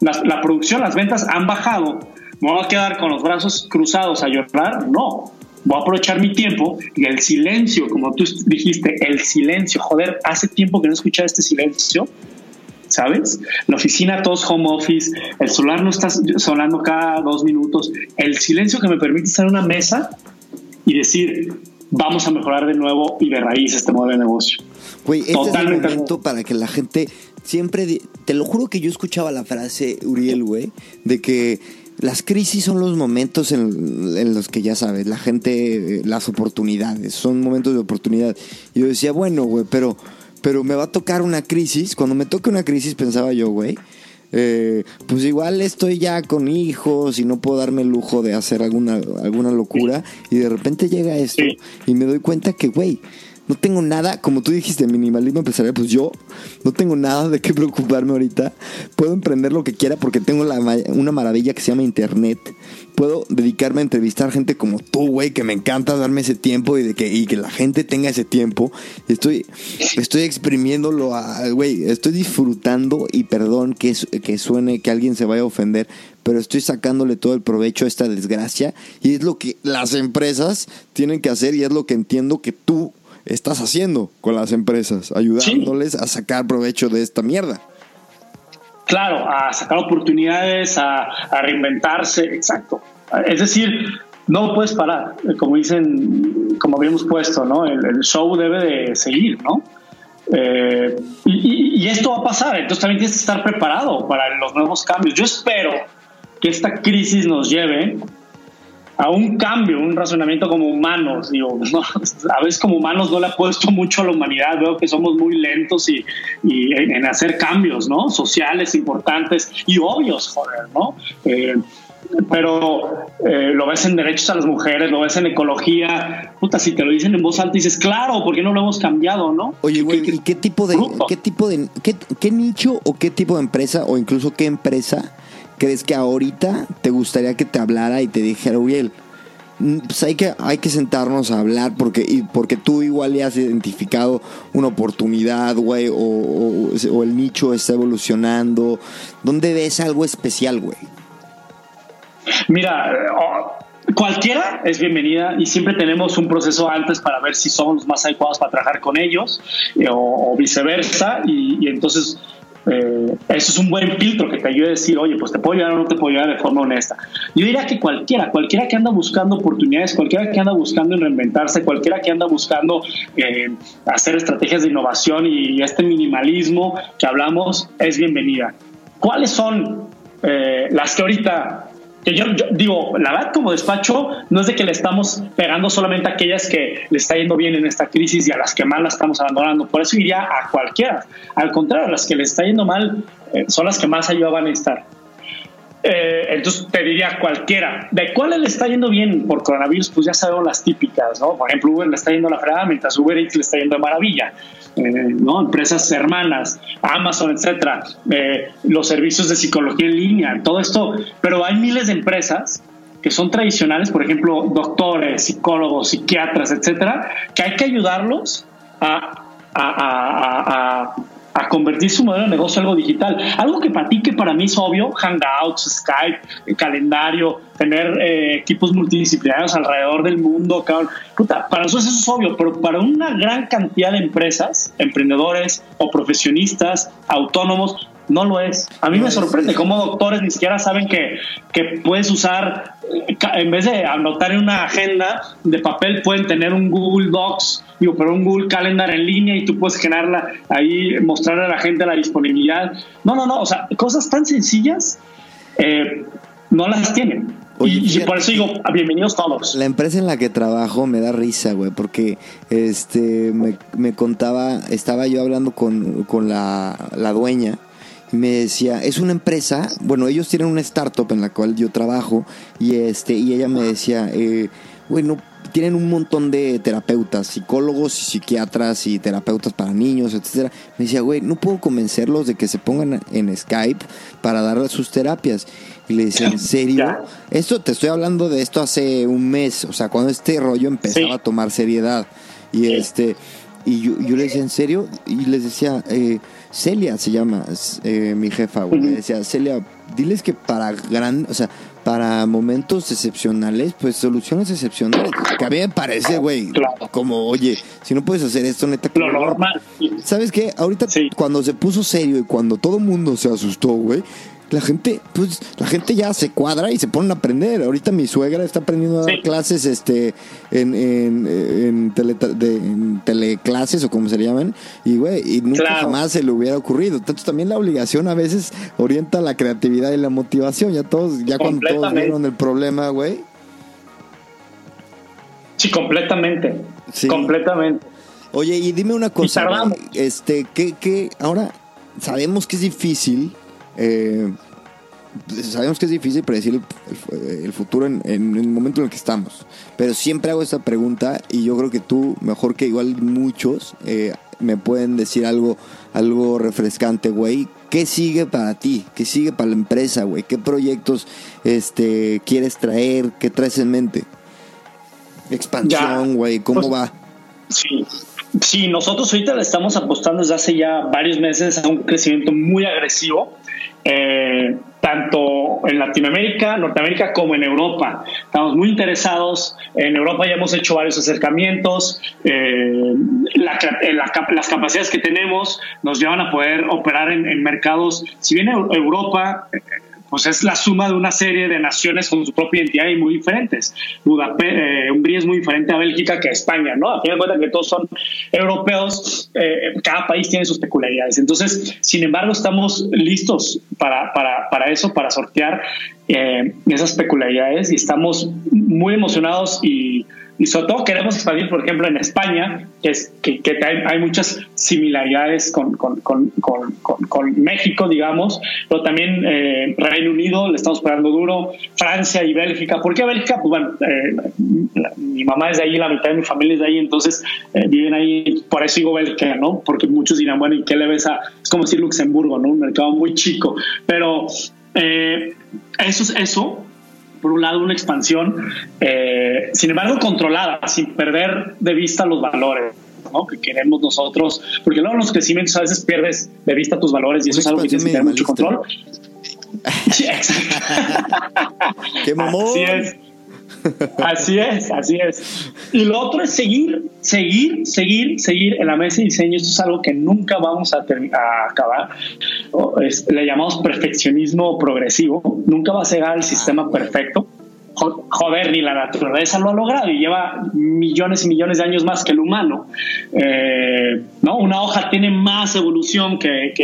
la producción, las ventas han bajado ¿Me voy a quedar con los brazos cruzados a llorar? No. Voy a aprovechar mi tiempo y el silencio, como tú dijiste, el silencio. Joder, hace tiempo que no escuchaba este silencio. ¿Sabes? La oficina, todos home office, el celular no está sonando cada dos minutos. El silencio que me permite estar en una mesa y decir, vamos a mejorar de nuevo y de raíz este modelo de negocio. Güey, este es el momento para que la gente siempre, te lo juro que yo escuchaba la frase, Uriel, güey, de que las crisis son los momentos en, los que ya sabes, la gente, eh, las oportunidades, son momentos de oportunidad. Y yo decía, bueno, güey, pero, pero me va a tocar una crisis. Cuando me toque una crisis, pensaba yo, güey, eh, pues igual estoy ya con hijos y no puedo darme el lujo de hacer alguna, alguna locura. Y de repente llega esto y me doy cuenta que, güey, no tengo nada, como tú dijiste, minimalismo empresarial, pues yo no tengo nada de qué preocuparme ahorita. Puedo emprender lo que quiera porque tengo una maravilla que se llama Internet. Puedo dedicarme a entrevistar gente como tú, güey, que me encanta darme ese tiempo y, de que, y que la gente tenga ese tiempo. Estoy, estoy exprimiéndolo güey, estoy disfrutando y perdón que, que suene que alguien se vaya a ofender, pero estoy sacándole todo el provecho a esta desgracia y es lo que las empresas tienen que hacer y es lo que entiendo que tú estás haciendo con las empresas, ayudándoles a sacar provecho de esta mierda. Claro, a sacar oportunidades, a, reinventarse, exacto. Es decir, no puedes parar, como dicen, como habíamos puesto, ¿no? El, show debe de seguir, ¿no? Eh, y, y, esto va a pasar, entonces también tienes que estar preparado para los nuevos cambios. Yo espero que esta crisis nos lleve a un cambio, un razonamiento como humanos. Digo, [LAUGHS] a veces como humanos no le puesto mucho a la humanidad, veo que somos muy lentos y, en hacer cambios, ¿no? Sociales importantes y obvios, joder, ¿no? Eh, pero eh, lo ves en derechos a las mujeres, lo ves en ecología, puta, si te lo dicen en voz alta dices, claro, ¿por qué no lo hemos cambiado, no? Oye, güey, ¿y qué tipo de, qué tipo de, qué, qué nicho o qué tipo de empresa o incluso qué empresa crees que ahorita te gustaría que te hablara y te dijera, Uriel, mm, pues hay que, hay que sentarnos a hablar porque, y porque tú igual ya has identificado una oportunidad, güey, o, el nicho está evolucionando. ¿Dónde ves algo especial, güey? Mira, cualquiera es bienvenida y siempre tenemos un proceso antes para ver si somos los más adecuados para trabajar con ellos eh, o, viceversa y, entonces eh, eso es un buen filtro que te ayude a decir, oye, pues te puedo ayudar o no te puedo ayudar de forma honesta. Yo diría que cualquiera, cualquiera que anda buscando oportunidades, cualquiera que anda buscando reinventarse, cualquiera que anda buscando eh, hacer estrategias de innovación y este minimalismo que hablamos es bienvenida. ¿Cuáles son las que ahorita que yo, digo, la verdad como despacho no es de que le estamos pegando solamente a aquellas que le está yendo bien en esta crisis y a las que mal la estamos abandonando. Por eso iría a cualquiera. Al contrario, a las que le está yendo mal eh, son las que más ayuda van a estar. Eh, entonces te diría cualquiera. ¿De cuáles le está yendo bien por coronavirus? Pues ya sabemos las típicas, ¿no? Por ejemplo, Uber le está yendo la fregada mientras Uber Eats le está yendo de maravilla. Eh, ¿no? Empresas hermanas, Amazon, etcétera, eh, los servicios de psicología en línea, todo esto. Pero hay miles de empresas que son tradicionales, por ejemplo, doctores, psicólogos, psiquiatras, etcétera, que hay que ayudarlos a, convertir su modelo de negocio en algo digital. Algo que para ti, que para mí es obvio, Hangouts, Skype, calendario, tener eh, equipos multidisciplinarios alrededor del mundo, cabrón. Puta, para nosotros eso es obvio, pero para una gran cantidad de empresas, emprendedores o profesionistas, autónomos, no lo es. A mí me sorprende cómo doctores ni siquiera saben que, que puedes usar, en vez de anotar en una agenda de papel, pueden tener un Google Docs, digo, pero un Google Calendar en línea y tú puedes generarla ahí, mostrarle a la gente la disponibilidad. No, no, no, o sea, cosas tan sencillas eh, no las tienen. y, por eso digo, bienvenidos todos. La empresa en la que trabajo me da risa, güey, porque este me, me, contaba, estaba yo hablando con, con la, la dueña me decía, es una empresa, bueno, ellos tienen una startup en la cual yo trabajo y este y ella me decía, eh, bueno, tienen un montón de terapeutas, psicólogos y psiquiatras y terapeutas para niños, etcétera. Me decía, güey, no puedo convencerlos de que se pongan en Skype para darle sus terapias. Y le decía, ¿en serio? Esto te estoy hablando de esto hace un mes, o sea, cuando este rollo empezaba a tomar seriedad. Y este y yo, yo, le decía, ¿en serio? Y les decía, eh, Celia se llama eh, mi jefa, güey. Decía, Celia, diles que para gran, o sea, para momentos excepcionales, pues soluciones excepcionales. Que a mí me parece, güey, como, oye, si no puedes hacer esto, neta. Lo normal. ¿Sabes qué? Ahorita, cuando se puso serio y cuando todo el mundo se asustó, güey, la gente, pues, la gente ya se cuadra y se ponen a aprender. Ahorita mi suegra está aprendiendo a dar clases, este, en, en, en, tele, de, teleclases o como se le llaman, y güey, y nunca jamás se le hubiera ocurrido. Entonces también la obligación a veces orienta la creatividad y la motivación. Ya todos, ya cuando todos vieron el problema, güey. Sí, completamente. Sí. Completamente. Oye, y dime una cosa, este, que, que ahora sabemos que es difícil eh, sabemos que es difícil predecir el, futuro en, el momento en el que estamos, pero siempre hago esta pregunta y yo creo que tú, mejor que igual muchos, eh, me pueden decir algo, algo refrescante, güey. ¿Qué sigue para ti? ¿Qué sigue para la empresa, güey? ¿Qué proyectos este, quieres traer? ¿Qué traes en mente? Expansión, güey, ¿cómo pues, va? Sí, Sí, nosotros ahorita le estamos apostando desde hace ya varios meses a un crecimiento muy agresivo, eh, tanto en Latinoamérica, Norteamérica como en Europa. Estamos muy interesados. En Europa ya hemos hecho varios acercamientos. Eh, las capacidades que tenemos nos llevan a poder operar en, en mercados, si bien Europa pues es la suma de una serie de naciones con su propia identidad y muy diferentes. Budapest, eh, Hungría es muy diferente a Bélgica que a España, ¿no? A fin de cuentas que todos son europeos, eh, cada país tiene sus peculiaridades. Entonces, sin embargo, estamos listos para, para, para eso, para sortear eh, esas peculiaridades y estamos muy emocionados y y sobre todo queremos expandir, por ejemplo, en España, que, es, que, hay, muchas similaridades con, con, con, con, México, digamos, pero también eh, Reino Unido, le estamos pegando duro, Francia y Bélgica. ¿Por qué Bélgica? Pues bueno, eh, mi mamá es de ahí, la mitad de mi familia es de ahí, entonces eh, viven ahí, por eso digo Bélgica, ¿no? Porque muchos dirán, bueno, ¿y qué le ves a...? Es como decir Luxemburgo, ¿no? Un mercado muy chico, pero eso es eso por un lado, una expansión, eh, sin embargo, controlada, sin perder de vista los valores. que queremos nosotros, porque luego los crecimientos a veces pierdes de vista tus valores y eso es algo que tienes que tener mucho control. [LAUGHS] Sí, [LAUGHS] ¡Qué mamón! Así es. Así es, así es. Y lo otro es seguir, seguir, seguir, seguir en la mesa de diseño. Esto es algo que nunca vamos a, a acabar. le llamamos perfeccionismo progresivo. Nunca va a llegar al sistema perfecto joder, ni la naturaleza lo ha logrado y lleva millones y millones de años más que el humano. Eh, ¿no? Una hoja tiene más evolución que,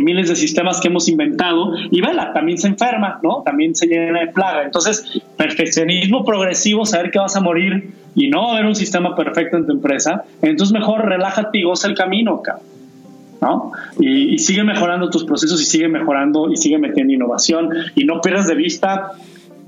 miles de sistemas que hemos inventado y vela, también se enferma, ¿no? también se llena de plaga. Entonces, perfeccionismo progresivo, saber que vas a morir y no va a haber un sistema perfecto en tu empresa, entonces mejor relájate y goza el camino, ¿no? Y, y, sigue mejorando tus procesos y sigue mejorando y sigue metiendo innovación y no pierdas de vista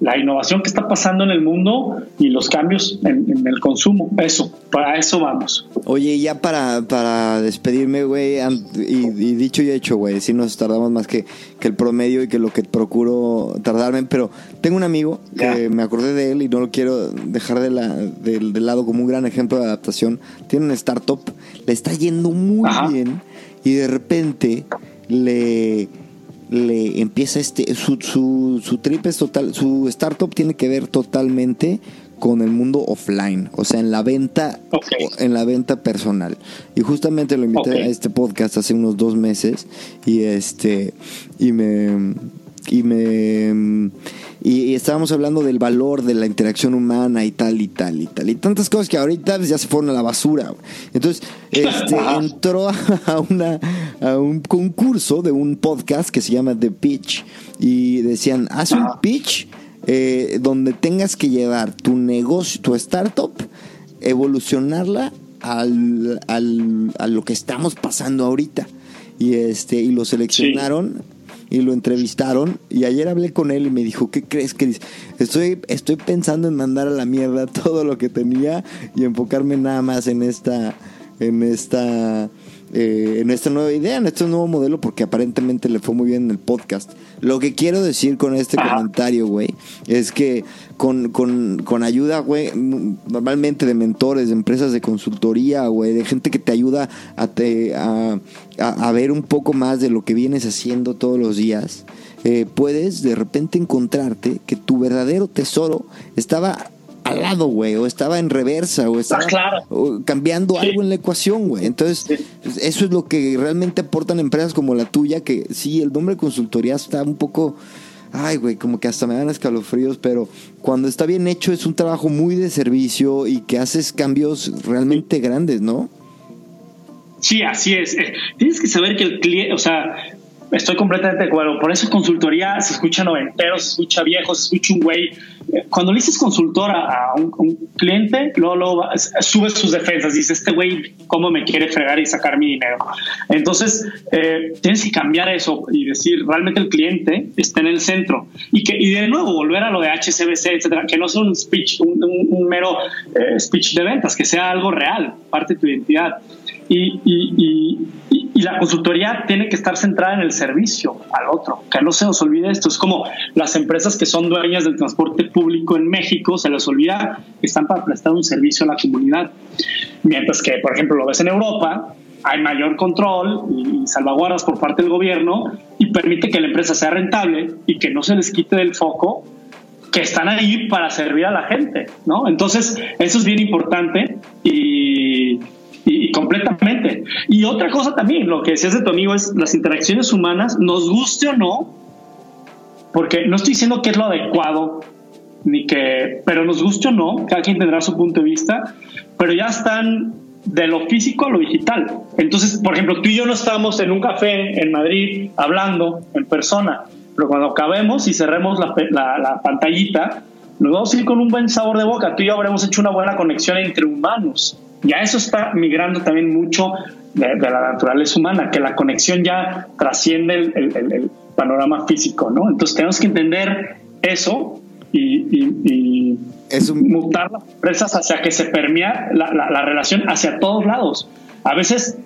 la innovación que está pasando en el mundo y los cambios en, el consumo. Eso, para eso vamos. Oye, ya para, para despedirme, güey, y, dicho y hecho, güey, si nos tardamos más que, que, el promedio y que lo que procuro tardarme, pero tengo un amigo que me acordé de él y no lo quiero dejar de, la, del lado como un gran ejemplo de adaptación. Tiene una startup, le está yendo muy bien y de repente le le empieza este, su, su, su trip es total, su startup tiene que ver totalmente con el mundo offline, o sea, en la venta, en la venta personal. Y justamente lo invité a este podcast hace unos dos meses y este y me y me y, estábamos hablando del valor de la interacción humana y tal y tal y tal. Y tantas cosas que ahorita ya se fueron a la basura entonces [LAUGHS] este entró a una a un concurso de un podcast que se llama The Pitch. Y decían haz un pitch eh, donde tengas que llevar tu negocio tu startup evolucionarla al, al, a lo que estamos pasando ahorita y este y lo seleccionaron y lo entrevistaron y ayer hablé con él y me dijo, ¿qué crees, Chris? Estoy, estoy pensando en mandar a la mierda [LAUGHS] todo lo que tenía y enfocarme nada más en esta, en esta eh, en esta nueva idea, en este nuevo modelo, porque aparentemente le fue muy bien en el podcast. Lo que quiero decir con este comentario, güey, es que con, con, con ayuda, güey, normalmente de mentores, de empresas de consultoría, güey, de gente que te ayuda a, te, a, a, ver un poco más de lo que vienes haciendo todos los días, eh, puedes de repente encontrarte que tu verdadero tesoro estaba al lado, güey, o estaba en reversa, o estaba cambiando algo en la ecuación, güey. Entonces, eso es lo que realmente aportan empresas como la tuya, que sí, el nombre de consultoría está un poco, ay, güey, como que hasta me dan escalofríos, pero cuando está bien hecho es un trabajo muy de servicio y que haces cambios realmente grandes, ¿no? Sí, así es. Eh, tienes que saber que el cliente, o sea, Estoy completamente de acuerdo. Por eso consultoría se escucha noventero, se escucha viejo, se escucha un güey. Cuando le dices consultor a un, cliente, luego, luego sube sus defensas. Dice, este güey, ¿cómo me quiere fregar y sacar mi dinero? Entonces, eh, tienes que cambiar eso y decir, realmente el cliente está en el centro. Y, que, y de nuevo, volver a lo de HCBC, etcétera, que no sea un speech, un, mero eh, speech de ventas, que sea algo real, parte de tu identidad. Y, y, y la consultoría tiene que estar centrada en el servicio al otro, que no se nos olvide esto. Es como las empresas que son dueñas del transporte público en México, se les olvida que están para prestar un servicio a la comunidad. Mientras que, por ejemplo, lo ves en Europa, hay mayor control y salvaguardas por parte del gobierno y permite que la empresa sea rentable y que no se les quite del foco que están ahí para servir a la gente, ¿no? Entonces, eso es bien importante y y, completamente. Y otra cosa también, lo que decías de tu amigo es las interacciones humanas, nos guste o no, porque no estoy diciendo que es lo adecuado, ni que, pero nos guste o no, cada quien tendrá su punto de vista, pero ya están de lo físico a lo digital. Entonces, por ejemplo, tú y yo no estamos en un café en Madrid hablando en persona, pero cuando acabemos y cerremos la, la, la pantallita, nos vamos a ir con un buen sabor de boca. Tú y yo habremos hecho una buena conexión entre humanos. Ya eso está migrando también mucho de, la naturaleza humana, que la conexión ya trasciende el, panorama físico, ¿no? Entonces tenemos que entender eso y, mutar las empresas hacia que se permea la, relación hacia todos lados. A veces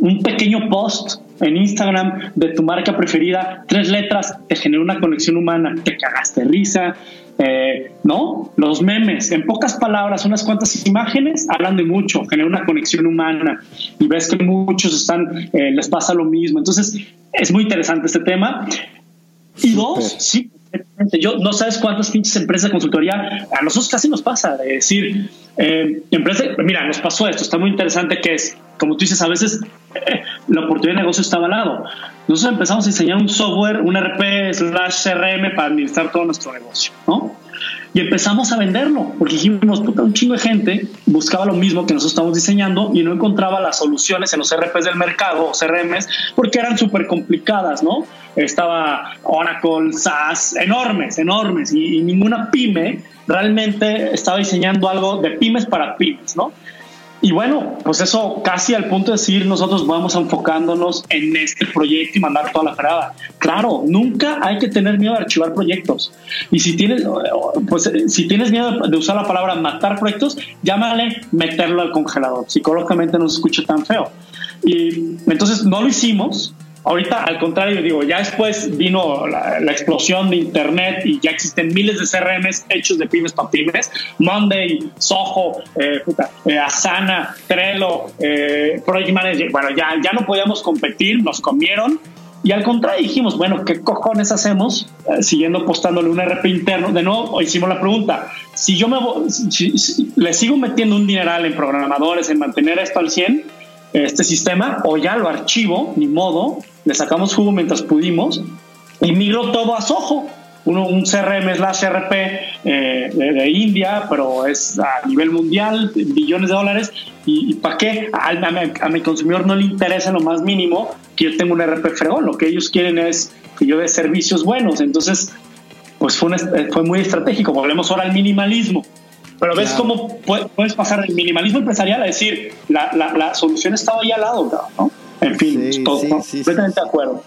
un pequeño post en Instagram de tu marca preferida, tres letras, te genera una conexión humana, te cagaste risa, eh, ¿no? Los memes, en pocas palabras, unas cuantas imágenes hablan de mucho, genera una conexión humana y ves que muchos están, eh, les pasa lo mismo. Entonces, es muy interesante este tema. Y dos, sí, yo no sabes cuántas pinches empresas de consultoría a nosotros casi nos pasa de decir, eh, empresa, mira, nos pasó esto, está muy interesante que es, como tú dices, a veces eh, la oportunidad de negocio está avalado. Nosotros empezamos a diseñar un software, un RP slash CRM para administrar todo nuestro negocio, ¿no? Y empezamos a venderlo, porque dijimos, puta, un chingo de gente buscaba lo mismo que nosotros estamos diseñando y no encontraba las soluciones en los RPs del mercado o CRMs porque eran súper complicadas, ¿no? Estaba Oracle, SaaS, enormes, enormes, y, ninguna pyme realmente estaba diseñando algo de pymes para pymes, ¿no? Y bueno, pues eso casi al punto de decir nosotros vamos enfocándonos en este proyecto y mandar toda la fregada. Claro, nunca hay que tener miedo de archivar proyectos. Y si tienes, pues si tienes miedo de usar la palabra matar proyectos, llámale meterlo al congelador. Psicológicamente no se escucha tan feo. Y entonces no lo hicimos, Ahorita, al contrario, digo, ya después vino la, explosión de Internet y ya existen miles de CRMs hechos de pymes para pymes. Monday, Soho, eh, eh, Asana, Trello, eh, Project Manager. Bueno, ya, ya no podíamos competir, nos comieron. Y al contrario, dijimos, bueno, ¿qué cojones hacemos? siguiendo apostándole un RP interno. De nuevo, hicimos la pregunta. Si yo me le sigo metiendo un dineral en programadores, en mantener esto al 100, este sistema, o ya lo archivo, ni modo, le sacamos jugo mientras pudimos y migró todo a Soho. Uno, un CRM slash RP eh, de, India, pero es a nivel mundial, billones de dólares. ¿Y, para qué? A, mi consumidor no le interesa lo más mínimo que yo tenga un RP fregón. Lo que ellos quieren es que yo dé servicios buenos. Entonces, pues fue, fue muy estratégico. Volvemos ahora al minimalismo. Pero ves cómo puedes pasar del minimalismo empresarial a decir, la, la, la solución estaba ahí al lado, ¿no? En fin, completamente de acuerdo.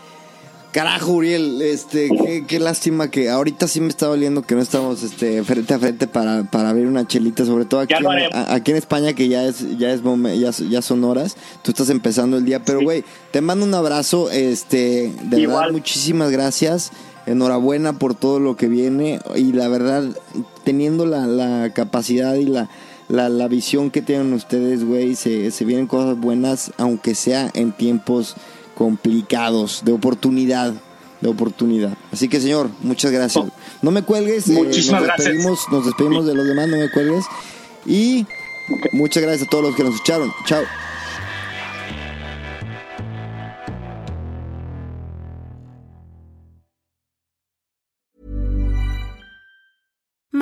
Carajo, Uriel, este, qué, lástima que ahorita sí me está doliendo que no estamos este, frente a frente para, para abrir una chelita, sobre todo aquí, en, aquí en España que ya es, ya es ya, ya son horas, tú estás empezando el día, pero güey, te mando un abrazo, este, de verdad, muchísimas gracias, enhorabuena por todo lo que viene. Y la verdad, teniendo la, la capacidad y la la, la visión que tienen ustedes, güey, se, se vienen cosas buenas, aunque sea en tiempos complicados, de oportunidad, de oportunidad. Así que, señor, muchas gracias. Oh. No me cuelgues. Eh, Muchísimas nos despedimos, Nos despedimos de los demás, no me cuelgues. Y muchas gracias a todos los que nos escucharon. Chao.